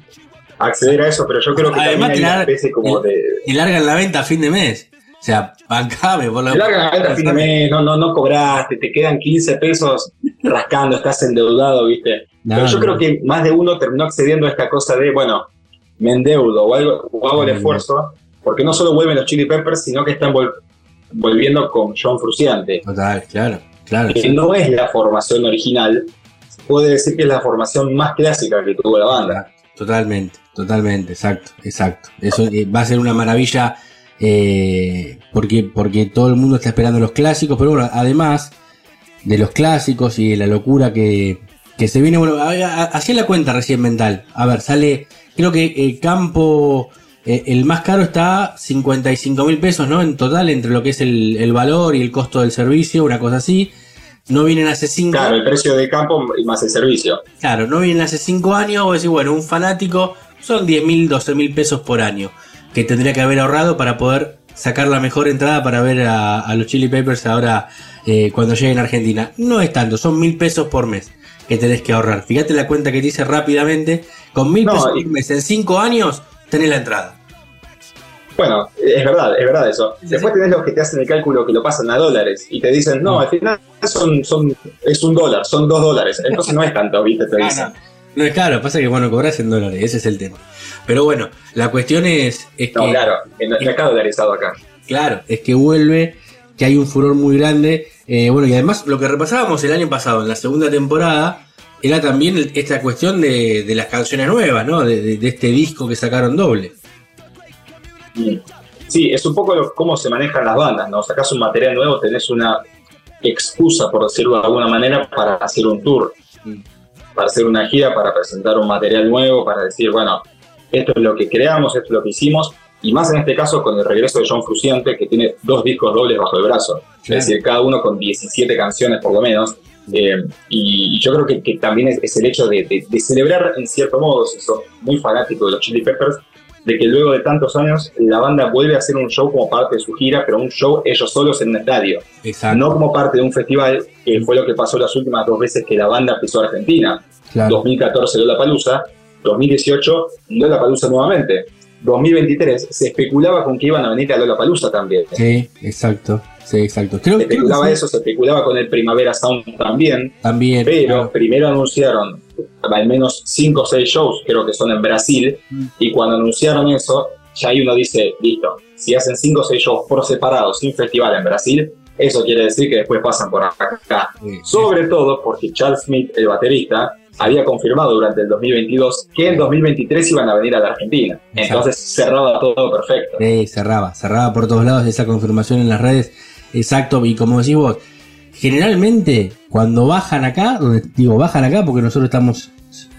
acceder a eso, pero yo creo que Además, también hay una especie como de... Y largan la venta a fin de mes. O sea, bancame por la. Largan la venta a fin de mes, no, no, no cobraste, te quedan 15 pesos rascando, estás endeudado, ¿viste? No, Pero yo no. creo que más de uno terminó accediendo a esta cosa de, bueno, me endeudo o, algo, o hago el esfuerzo, porque no solo vuelven los Chili Peppers, sino que están vol- volviendo con John Fruciante, Total, claro, claro. que sí. no es la formación original, se puede decir que es la formación más clásica que tuvo la banda. Totalmente, totalmente, exacto, exacto. Eso eh, va a ser una maravilla eh, porque, porque todo el mundo está esperando los clásicos, pero bueno, además de los clásicos y de la locura que, que se viene, bueno, hacía la cuenta recién mental. A ver, sale, creo que el campo, eh, el más caro está 55 mil pesos, ¿no? En total, entre lo que es el, el valor y el costo del servicio, una cosa así. No vienen hace 5 Claro, el precio de campo más el servicio. Claro, no vienen hace 5 años, vos decís, bueno, un fanático son 10 mil, 12 mil pesos por año. que tendría que haber ahorrado para poder sacar la mejor entrada para ver a, a los Chili Peppers ahora eh, cuando lleguen a Argentina. No es tanto, son mil pesos por mes que tenés que ahorrar. Fíjate la cuenta que te hice rápidamente. Con mil No, pesos y- por mes en cinco años tenés la entrada. Bueno, es verdad, es verdad eso. Después tenés los que te hacen el cálculo que lo pasan a dólares y te dicen, no, al final son, son, es un dólar, son dos dólares. Entonces no es tanto, ¿viste? Te Ah, dicen. no. No es caro, pasa que bueno, cobras en dólares, ese es el tema. Pero bueno, la cuestión es, es No, que claro, no está dolarizado acá. Claro, es que vuelve, que hay un furor muy grande. Eh, bueno, y además lo que repasábamos el año pasado, en la segunda temporada, era también esta cuestión de, de las canciones nuevas, ¿no? De, este disco que sacaron doble. Sí, es un poco cómo se manejan las bandas, ¿no? Sacás un material nuevo, tenés una excusa, por decirlo de alguna manera, para hacer un tour, para hacer una gira, para presentar un material nuevo, para decir, bueno, esto es lo que creamos, esto es lo que hicimos, y más en este caso con el regreso de John Fruciante, que tiene dos discos dobles bajo el brazo, es decir, cada uno con 17 canciones por lo menos, eh, y, y yo creo que, que también es, es el hecho de, de- de celebrar en cierto modo, si sos muy fanático de los Chili Peppers, de que luego de tantos años la banda vuelve a hacer un show como parte de su gira, pero un show ellos solos en un estadio, Exacto. no como parte de un festival, que fue lo que pasó las últimas dos veces que la banda pisó Argentina. Claro. 2014 Lollapalooza, 2018 Lollapalooza nuevamente. 2023 se especulaba con que iban a venir a Lollapalooza también. Sí, exacto. Sí, exacto. Creo, Se creo que especulaba sí, eso, se especulaba con el Primavera Sound también, también. pero claro. primero anunciaron al menos 5 o 6 shows, creo que son en Brasil, Mm. y cuando anunciaron eso, ya ahí uno dice, listo, si hacen 5 o 6 shows por separado, sin festival en Brasil, eso quiere decir que después pasan por acá. Sí, Sobre todo porque Charles Smith, el baterista, había confirmado durante el 2022 que en 2023 iban a venir a la Argentina. Entonces cerraba todo perfecto. Sí, cerraba, cerraba por todos lados esa confirmación en las redes. Exacto, y como decís vos, generalmente cuando bajan acá, donde- digo bajan acá porque nosotros estamos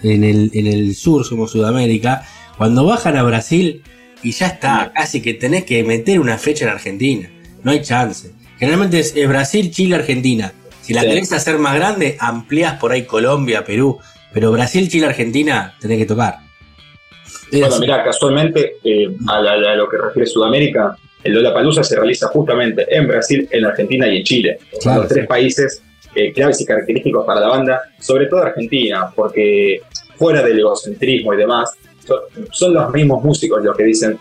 en el, en el sur, somos Sudamérica, cuando bajan a Brasil y ya está, casi que tenés que meter una fecha en Argentina, no hay chance. Generalmente es, es Brasil, Chile, Argentina. Si la Sí. querés hacer más grande, ampliás por ahí Colombia, Perú, pero Brasil, Chile, Argentina tenés que tocar. Es Bueno, así. mira, casualmente, eh, a, la- a lo que refiere Sudamérica, el Lollapalooza se realiza justamente en Brasil, en Argentina y en Chile. Son Claro, los tres países eh, claves y característicos para la banda, sobre todo Argentina, porque fuera del egocentrismo y demás, son, son los mismos músicos los que dicen,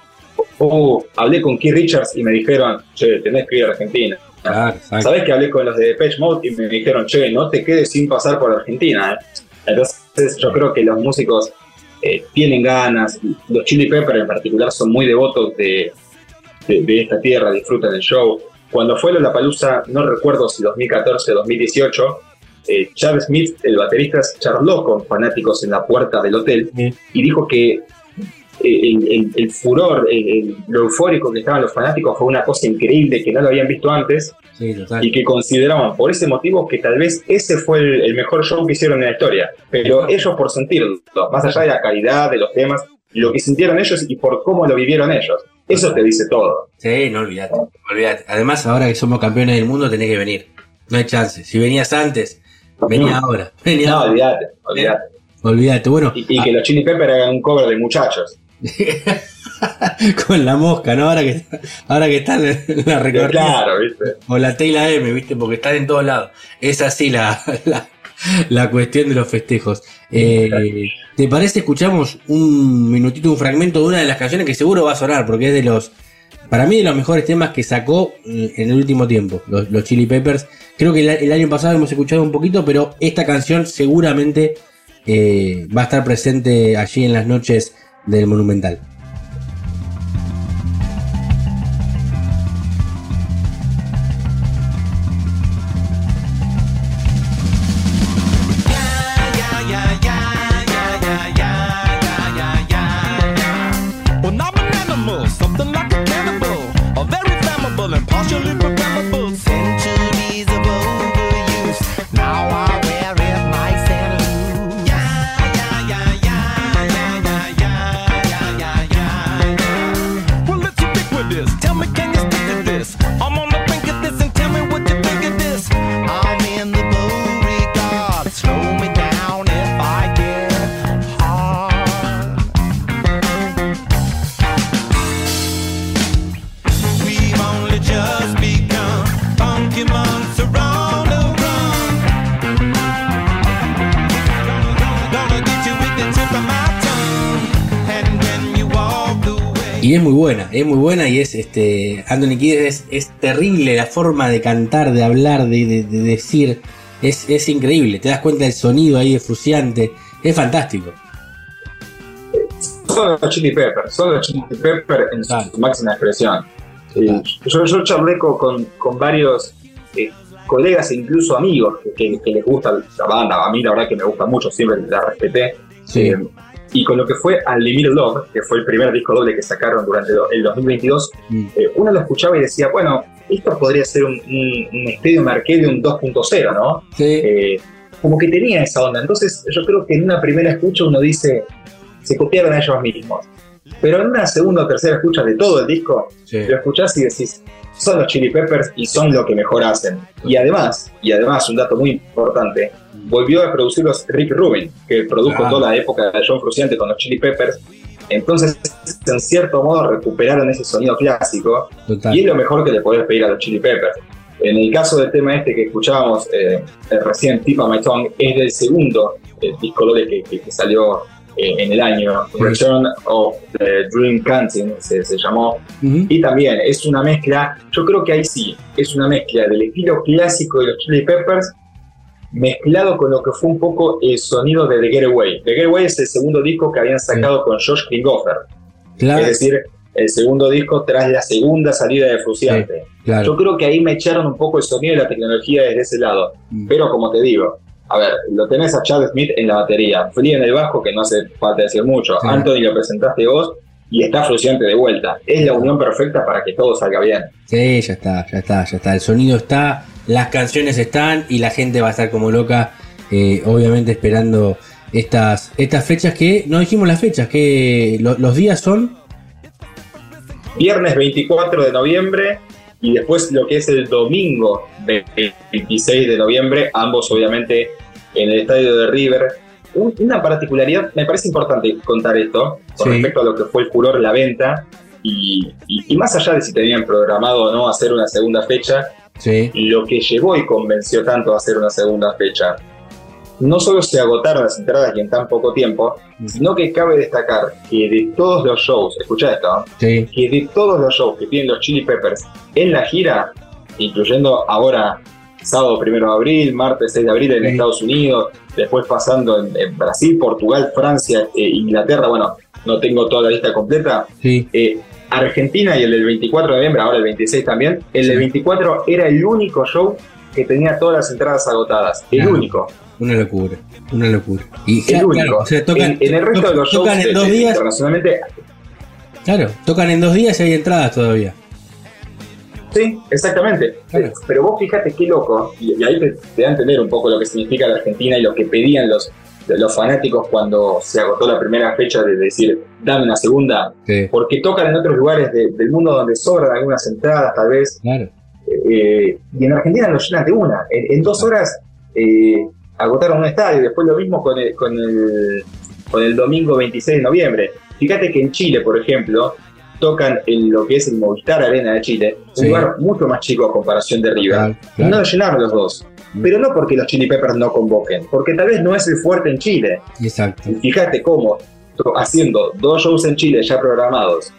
oh, hablé con Keith Richards y me dijeron, che, tenés que ir a Argentina. Claro. Sabés que hablé con los de Depeche Mode y me dijeron, che, no te quedes sin pasar por Argentina. ¿eh?". Entonces yo creo que los músicos eh, tienen ganas, los Chili Peppers en particular son muy devotos de, de, de esta tierra, disfrutan del show. Cuando fue la palusa, no recuerdo si 2014 o 2018, eh, Charles Smith, el baterista, charló con fanáticos en la puerta del hotel Sí. y dijo que el, el- el furor, el- lo eufórico que estaban los fanáticos fue una cosa increíble que no lo habían visto antes Sí, total. y que consideraban por ese motivo que tal vez ese fue el, mejor show que hicieron en la historia. Pero ellos por sentirlo, más allá de la calidad de los temas, lo que sintieron ellos y por cómo lo vivieron ellos. Eso te dice todo. Sí, no olvidate, olvidate. Además, ahora que somos campeones del mundo, tenés que venir. No hay chance. Si venías antes, venía ahora. Venía No, ahora. olvídate, olvídate. Olvídate. Bueno, Y, y que los Chili Peppers hagan un cover de muchachos. con la mosca, ¿no? Ahora que, ahora que están en la recorrida. Claro, ¿viste? O la T y la M, ¿viste? Porque están en todos lados. Es así la, la, la cuestión de los festejos. Eh, ¿Te parece escuchamos un minutito, un fragmento de una de las canciones que seguro va a sonar? Porque es de los, para mí, de los mejores temas que sacó eh, en el último tiempo, los, los Chili Peppers. Creo que el, el año pasado hemos escuchado un poquito, pero esta canción seguramente eh, va a estar presente allí en las noches del Monumental. Es este. Anthony Kiedis es, es terrible la forma de cantar, de hablar, de, de- de decir. Es, es increíble, te das cuenta del sonido ahí de Fruciante. Es fantástico. Son los Chili Peppers, son los Chili Peppers en su máxima expresión. Yo, yo charlé con, varios eh, colegas e incluso amigos que, que- que les gusta la banda. A mí la verdad que me gusta mucho, siempre la respeté. Eh, y con lo que fue Unlimited Love, que fue el primer disco doble que sacaron durante el 2022, eh, uno lo escuchaba y decía, bueno, esto podría ser un, un, un Stadium Arcadium 2.0, ¿no? Eh, como que tenía esa onda. Entonces yo creo que en una primera escucha uno dice, se copiaron a ellos mismos. Pero en una segunda o tercera escucha de todo el disco, lo escuchás y decís, son los Chili Peppers y son lo que mejor hacen. Y además, y además, un dato muy importante, volvió a producirlos Rick Rubin, que produjo Ah. toda la época de John Frusciante con los Chili Peppers. Entonces, en cierto modo, recuperaron ese sonido clásico Total. y es lo mejor que le podés pedir a los Chili Peppers. En el caso del tema este que escuchábamos eh, recién, Tip of My Tongue, es del segundo eh, disco que, que- que salió eh, en el año, Sí. Return of the Dream Canting se, se llamó. Y también es una mezcla, yo creo que ahí sí, es una mezcla del estilo clásico de los Chili Peppers mezclado con lo que fue un poco el sonido de The Getaway. The Getaway es el segundo disco que habían sacado con Josh Klinghoffer. Claro. Es decir, el segundo disco tras la segunda salida de Fruciante. claro. Yo creo que ahí me echaron un poco el sonido y la tecnología desde ese lado. Mm. Pero como te digo, a ver, lo tenés a Chad Smith en la batería, Flea en el bajo, que no hace falta decir mucho, Sí. Anthony lo presentaste vos y está Fruciante de vuelta. Es la unión perfecta para que todo salga bien. Sí, ya está, ya está, ya está. El sonido está, las canciones están y la gente va a estar como loca, eh, obviamente esperando estas, estas fechas que, no dijimos las fechas, que lo- los días son... Viernes 24 de noviembre y después lo que es el domingo 26 de noviembre, ambos obviamente en el estadio de River. Un- Una particularidad, me parece importante contar esto con Sí. respecto a lo que fue el furor la venta y, y- y más allá de si tenían programado o no hacer una segunda fecha, Sí. lo que llevó y convenció tanto a hacer una segunda fecha. No solo se agotaron las entradas y en tan poco tiempo, sino que cabe destacar que de todos los shows, escucha esto, que de todos los shows que tienen los Chili Peppers en la gira, incluyendo ahora sábado 1 de abril, martes 6 de abril en Sí. Estados Unidos, después pasando en, en Brasil, Portugal, Francia, eh, Inglaterra, bueno, no tengo toda la lista completa, Sí. eh, Argentina y el del 24 de noviembre, ahora el 26 también, el del 24 era el único show que tenía todas las entradas agotadas, el Claro. único. Una locura, una locura. Y El único. claro, o sea, tocan, en, en el resto de los shows tocan en de- dos días, internacionalmente claro, tocan en dos días y hay entradas todavía. Sí, exactamente. Pero vos fíjate qué loco, y, ahí te, te da a entender un poco lo que significa la Argentina y lo que pedían los, los fanáticos cuando se agotó la primera fecha de decir, dame una segunda, Sí. porque tocan en otros lugares de- del mundo donde sobran algunas entradas, tal vez, Claro. eh, y en Argentina lo llenan de una. En, en dos horas eh, agotaron un estadio, después lo mismo con el, con, el, con el domingo 26 de noviembre. Fíjate que en Chile, por ejemplo, tocan en lo que es el Movistar Arena de Chile, un lugar mucho más chico a comparación de River. Claro, Y claro. no lo llenaron los dos. Pero no porque los Chili Peppers no convoquen, porque tal vez no es el fuerte en Chile. Exacto. Y fíjate cómo, haciendo dos shows en Chile ya programados,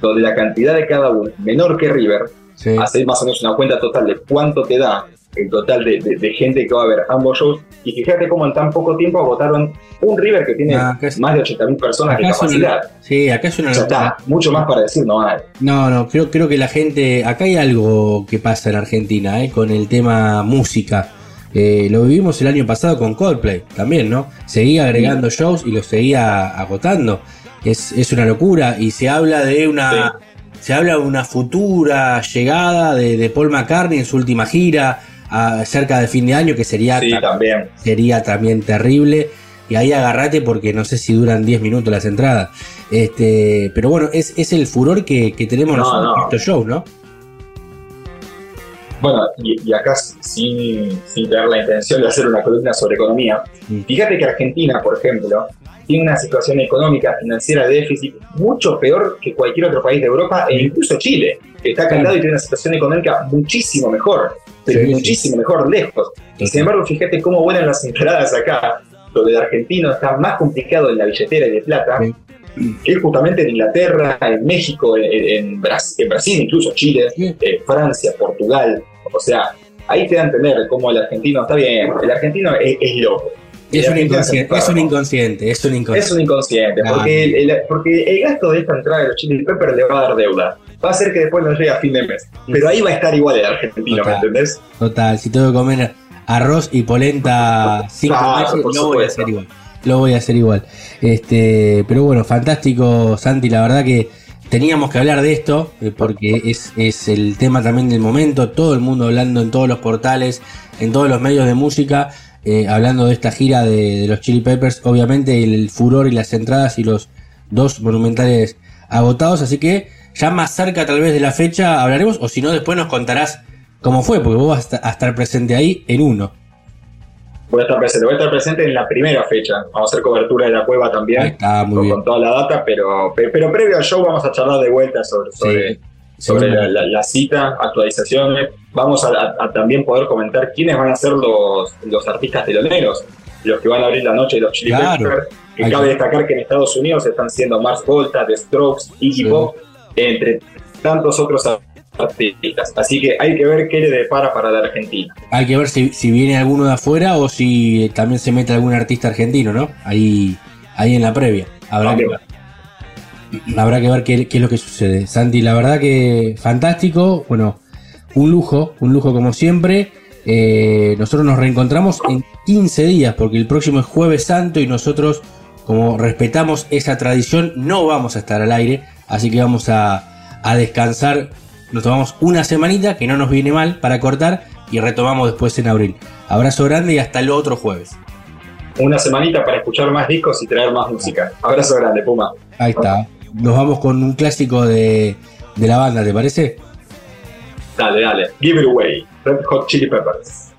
donde la cantidad de cada uno menor que River, Sí. hacer más o menos una cuenta total de cuánto te da el total de, de- de gente que va a ver ambos shows. Y fíjate cómo en tan poco tiempo agotaron un River que tiene Ah, es- más de 80.000 personas de es una- capacidad. sí, acá es una Ya locura. está, mucho más para decir no hay. No, no, creo, creo que la gente. Acá hay algo que pasa en Argentina, ¿eh? con el tema música. Eh, lo vivimos el año pasado con Coldplay también, ¿no? Seguía agregando shows y los seguía agotando. Es, es una locura. Y se habla de una. Se habla de una futura llegada de, de Paul McCartney en su última gira, a- cerca de fin de año, que sería, Sí, también. sería también terrible. Y ahí agarrate porque no sé si duran 10 minutos las entradas. Este, pero bueno, es, es el furor que, que tenemos No, nosotros no. en estos shows, ¿no? Bueno, y, y acá sin, sin tener la intención de hacer una columna sobre economía, Mm. fíjate que Argentina, por ejemplo, tiene una situación económica, financiera de déficit mucho peor que cualquier otro país de Europa e incluso Chile, que está lado y tiene una situación económica muchísimo mejor, pero Sí, sí. muchísimo mejor lejos. Y sin embargo, fíjate cómo vuelan las entradas acá, donde el argentino está más complicado en la billetera y de plata, que justamente en Inglaterra, en México, en, en Bras- en Brasil, incluso Chile, eh, Francia, Portugal. O sea, ahí te dan a entender cómo el argentino está bien. El argentino es, es loco. Es un, inconsciente, es un inconsciente, es un inconsciente. es un inconsciente, Claro. porque, el, el- porque el gasto de esta entrada de los Chili Peppers le va a dar deuda. Va a hacer que después no llegue a fin de mes. Pero ahí va a estar igual el argentino, ¿me Total. entendés? Total, si tengo que comer arroz y polenta cinco meses, lo voy a hacer igual. Lo voy a hacer igual. Este, pero bueno, fantástico, Santi. La verdad que teníamos que hablar de esto, eh, porque es, es el tema también del momento. Todo el mundo hablando en todos los portales, en todos los medios de música, eh, hablando de esta gira de, de los Chili Peppers. Obviamente, el, furor y las entradas y los dos monumentales agotados. Así que ya más cerca, tal vez, de la fecha hablaremos, o si no, después nos contarás cómo fue, porque vos vas a esta- a estar presente ahí en uno. Voy a estar presente, voy a estar presente en la primera fecha. Vamos a hacer cobertura de la cueva también. Está, muy con, bien. con toda la data, pero, pe- pero previo al show vamos a charlar de vuelta sobre, sobre, Sí, sobre la, seguro. la- la cita, actualizaciones. Vamos a, también poder comentar quiénes van a ser los, los artistas teloneros, los que van a abrir la noche de los Chili Claro. Peppers. Que cabe destacar que en Estados Unidos están siendo Mars Volta, The Strokes, Iggy Sí. Pop, entre tantos otros artistas. Así que hay que ver qué le depara para la Argentina. Hay que ver si, si viene alguno de afuera o si también se mete algún artista argentino, ¿no? Ahí, ahí en la previa. Habrá que ver. Habrá que ver qué, qué es lo que sucede. Santi, la verdad que fantástico. Bueno, un lujo, un lujo como siempre. Eh, nosotros nos reencontramos en 15 días porque el próximo es Jueves Santo y nosotros, como respetamos esa tradición, no vamos a estar al aire. Así que vamos a, a descansar. Nos tomamos una semanita que no nos viene mal para cortar y retomamos después en abril. Abrazo grande y hasta el otro jueves. Una semanita para escuchar más discos y traer más música. Abrazo grande, Puma. Ahí está. Nos vamos con un clásico de, de la banda, ¿te parece? Dale, dale. Give it away. Red Hot Chili Peppers.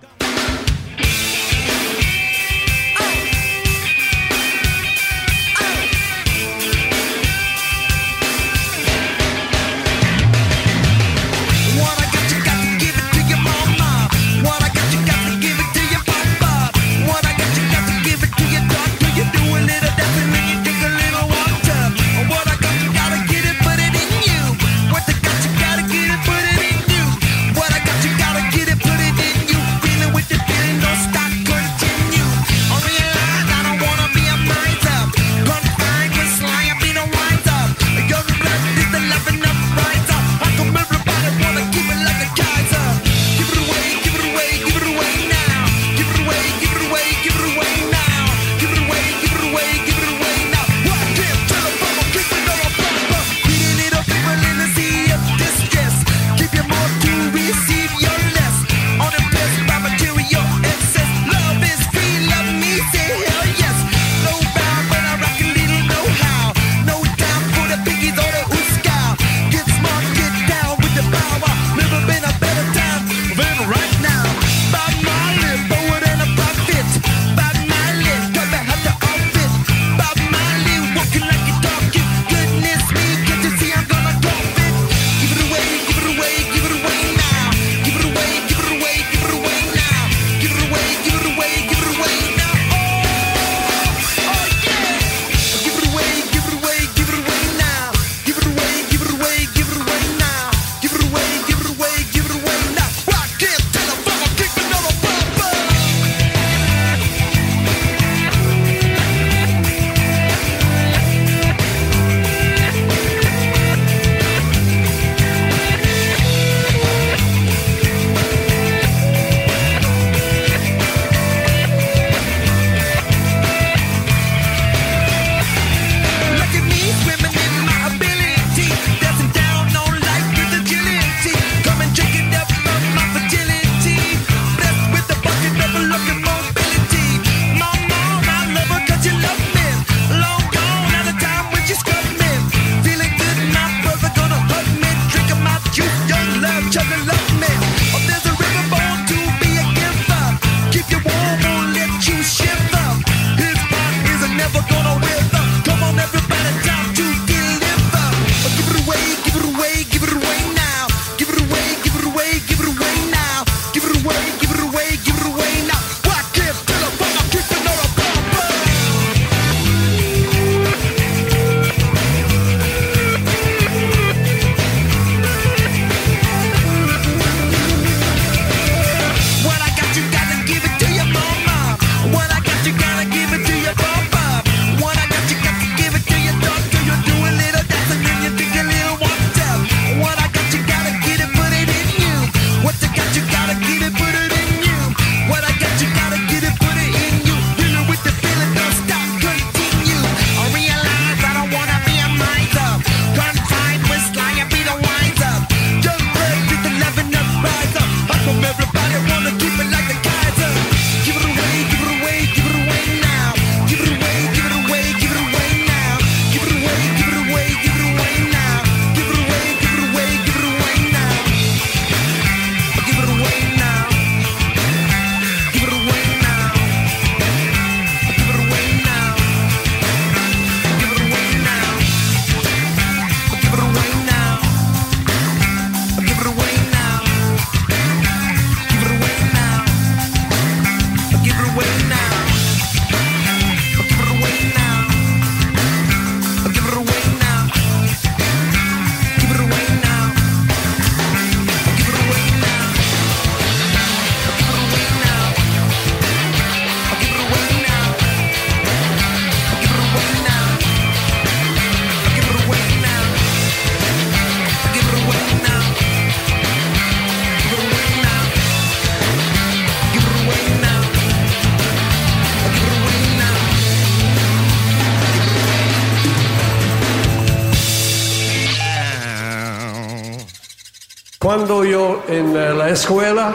Cuando yo en eh, la escuela,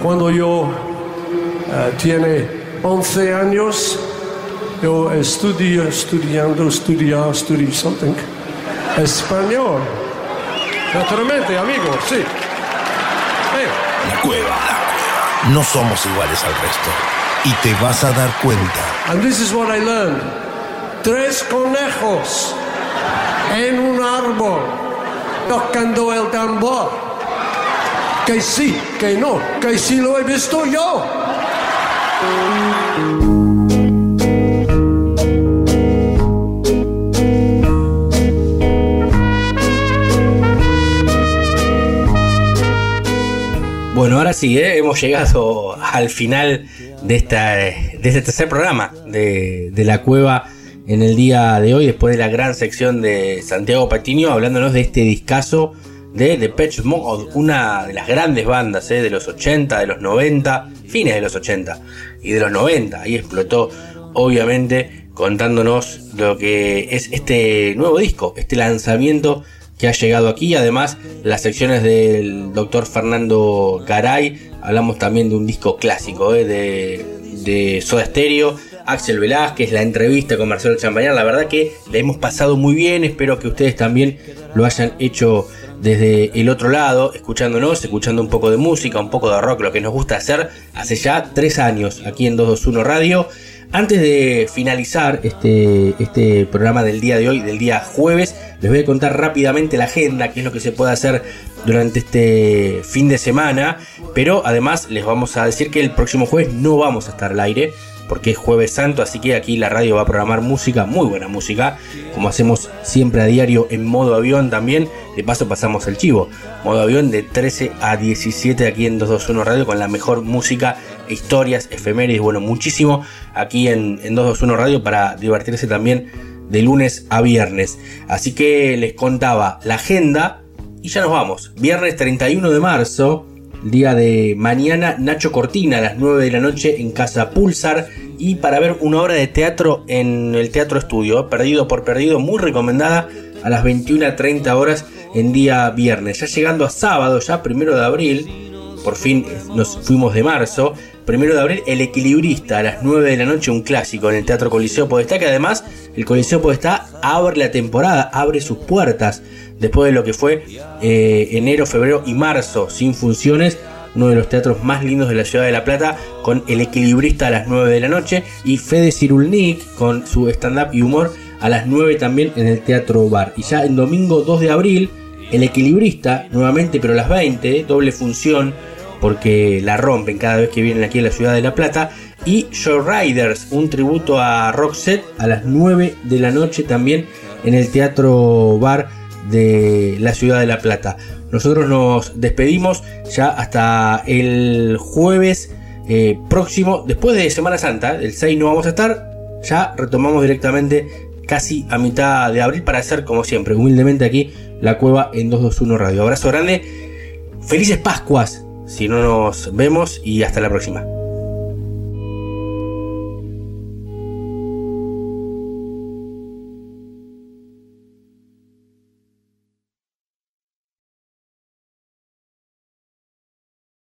cuando yo eh, tiene 11 años, yo estudio, estudiando, estudiar, estudio something, español. Naturalmente, amigo, sí. Eh, La cueva. No somos iguales al resto. Y te vas a dar cuenta. And this is what I learned. Tres conejos en un árbol tocando el tambor. Que sí, que no, que sí lo he visto yo. Bueno, ahora sí, ¿eh? hemos llegado al final de, esta, de este tercer programa de, de la cueva en el día de hoy, después de la gran sección de Santiago Patiño, hablándonos de este discazo de Patch Mode, una de las grandes bandas ¿eh? de los 80, de los 90, fines de los 80 y de los 90. Ahí explotó, obviamente, contándonos lo que es este nuevo disco, este lanzamiento que ha llegado aquí. Además, las secciones del doctor Fernando Garay. Hablamos también de un disco clásico ¿eh? de, de Soda Stereo. Axel Velázquez, la entrevista con Marcelo Champañán. La verdad que la hemos pasado muy bien. Espero que ustedes también lo hayan hecho desde el otro lado, escuchándonos, escuchando un poco de música, un poco de rock, lo que nos gusta hacer hace ya tres años aquí en 221 Radio. Antes de finalizar este, este programa del día de hoy, del día jueves, les voy a contar rápidamente la agenda, qué es lo que se puede hacer durante este fin de semana. Pero además les vamos a decir que el próximo jueves no vamos a estar al aire, porque es jueves santo, así que aquí la radio va a programar música, muy buena música, como hacemos siempre a diario en modo avión también. De paso pasamos el chivo, modo avión de 13 a 17 aquí en 221 Radio con la mejor música, historias, efemérides, bueno, muchísimo aquí en, en 221 Radio para divertirse también de lunes a viernes. Así que les contaba la agenda y ya nos vamos. Viernes 31 de marzo, el día de mañana, Nacho Cortina a las 9 de la noche en Casa Pulsar. Y para ver una obra de teatro en el Teatro Estudio, Perdido por Perdido, muy recomendada a las 21.30 horas en día viernes. Ya llegando a sábado, ya primero de abril, por fin nos fuimos de marzo. Primero de abril, El Equilibrista a las 9 de la noche, un clásico en el Teatro Coliseo Podestá, que además el Coliseo Podestá abre la temporada, abre sus puertas después de lo que fue eh, enero, febrero y marzo sin funciones. Uno de los teatros más lindos de la ciudad de La Plata, con El Equilibrista a las 9 de la noche y Fede Cirulnik con su stand-up y humor a las 9 también en el Teatro Bar. Y ya el domingo 2 de abril, El Equilibrista, nuevamente, pero a las 20, doble función, porque la rompen cada vez que vienen aquí a la ciudad de La Plata. Y Show Riders, un tributo a Roxette a las 9 de la noche también en el Teatro Bar de la ciudad de La Plata. Nosotros nos despedimos ya hasta el jueves eh, próximo, después de Semana Santa, el 6 no vamos a estar, ya retomamos directamente casi a mitad de abril para hacer como siempre, humildemente aquí la cueva en 221 Radio. Abrazo grande, felices Pascuas si no nos vemos y hasta la próxima.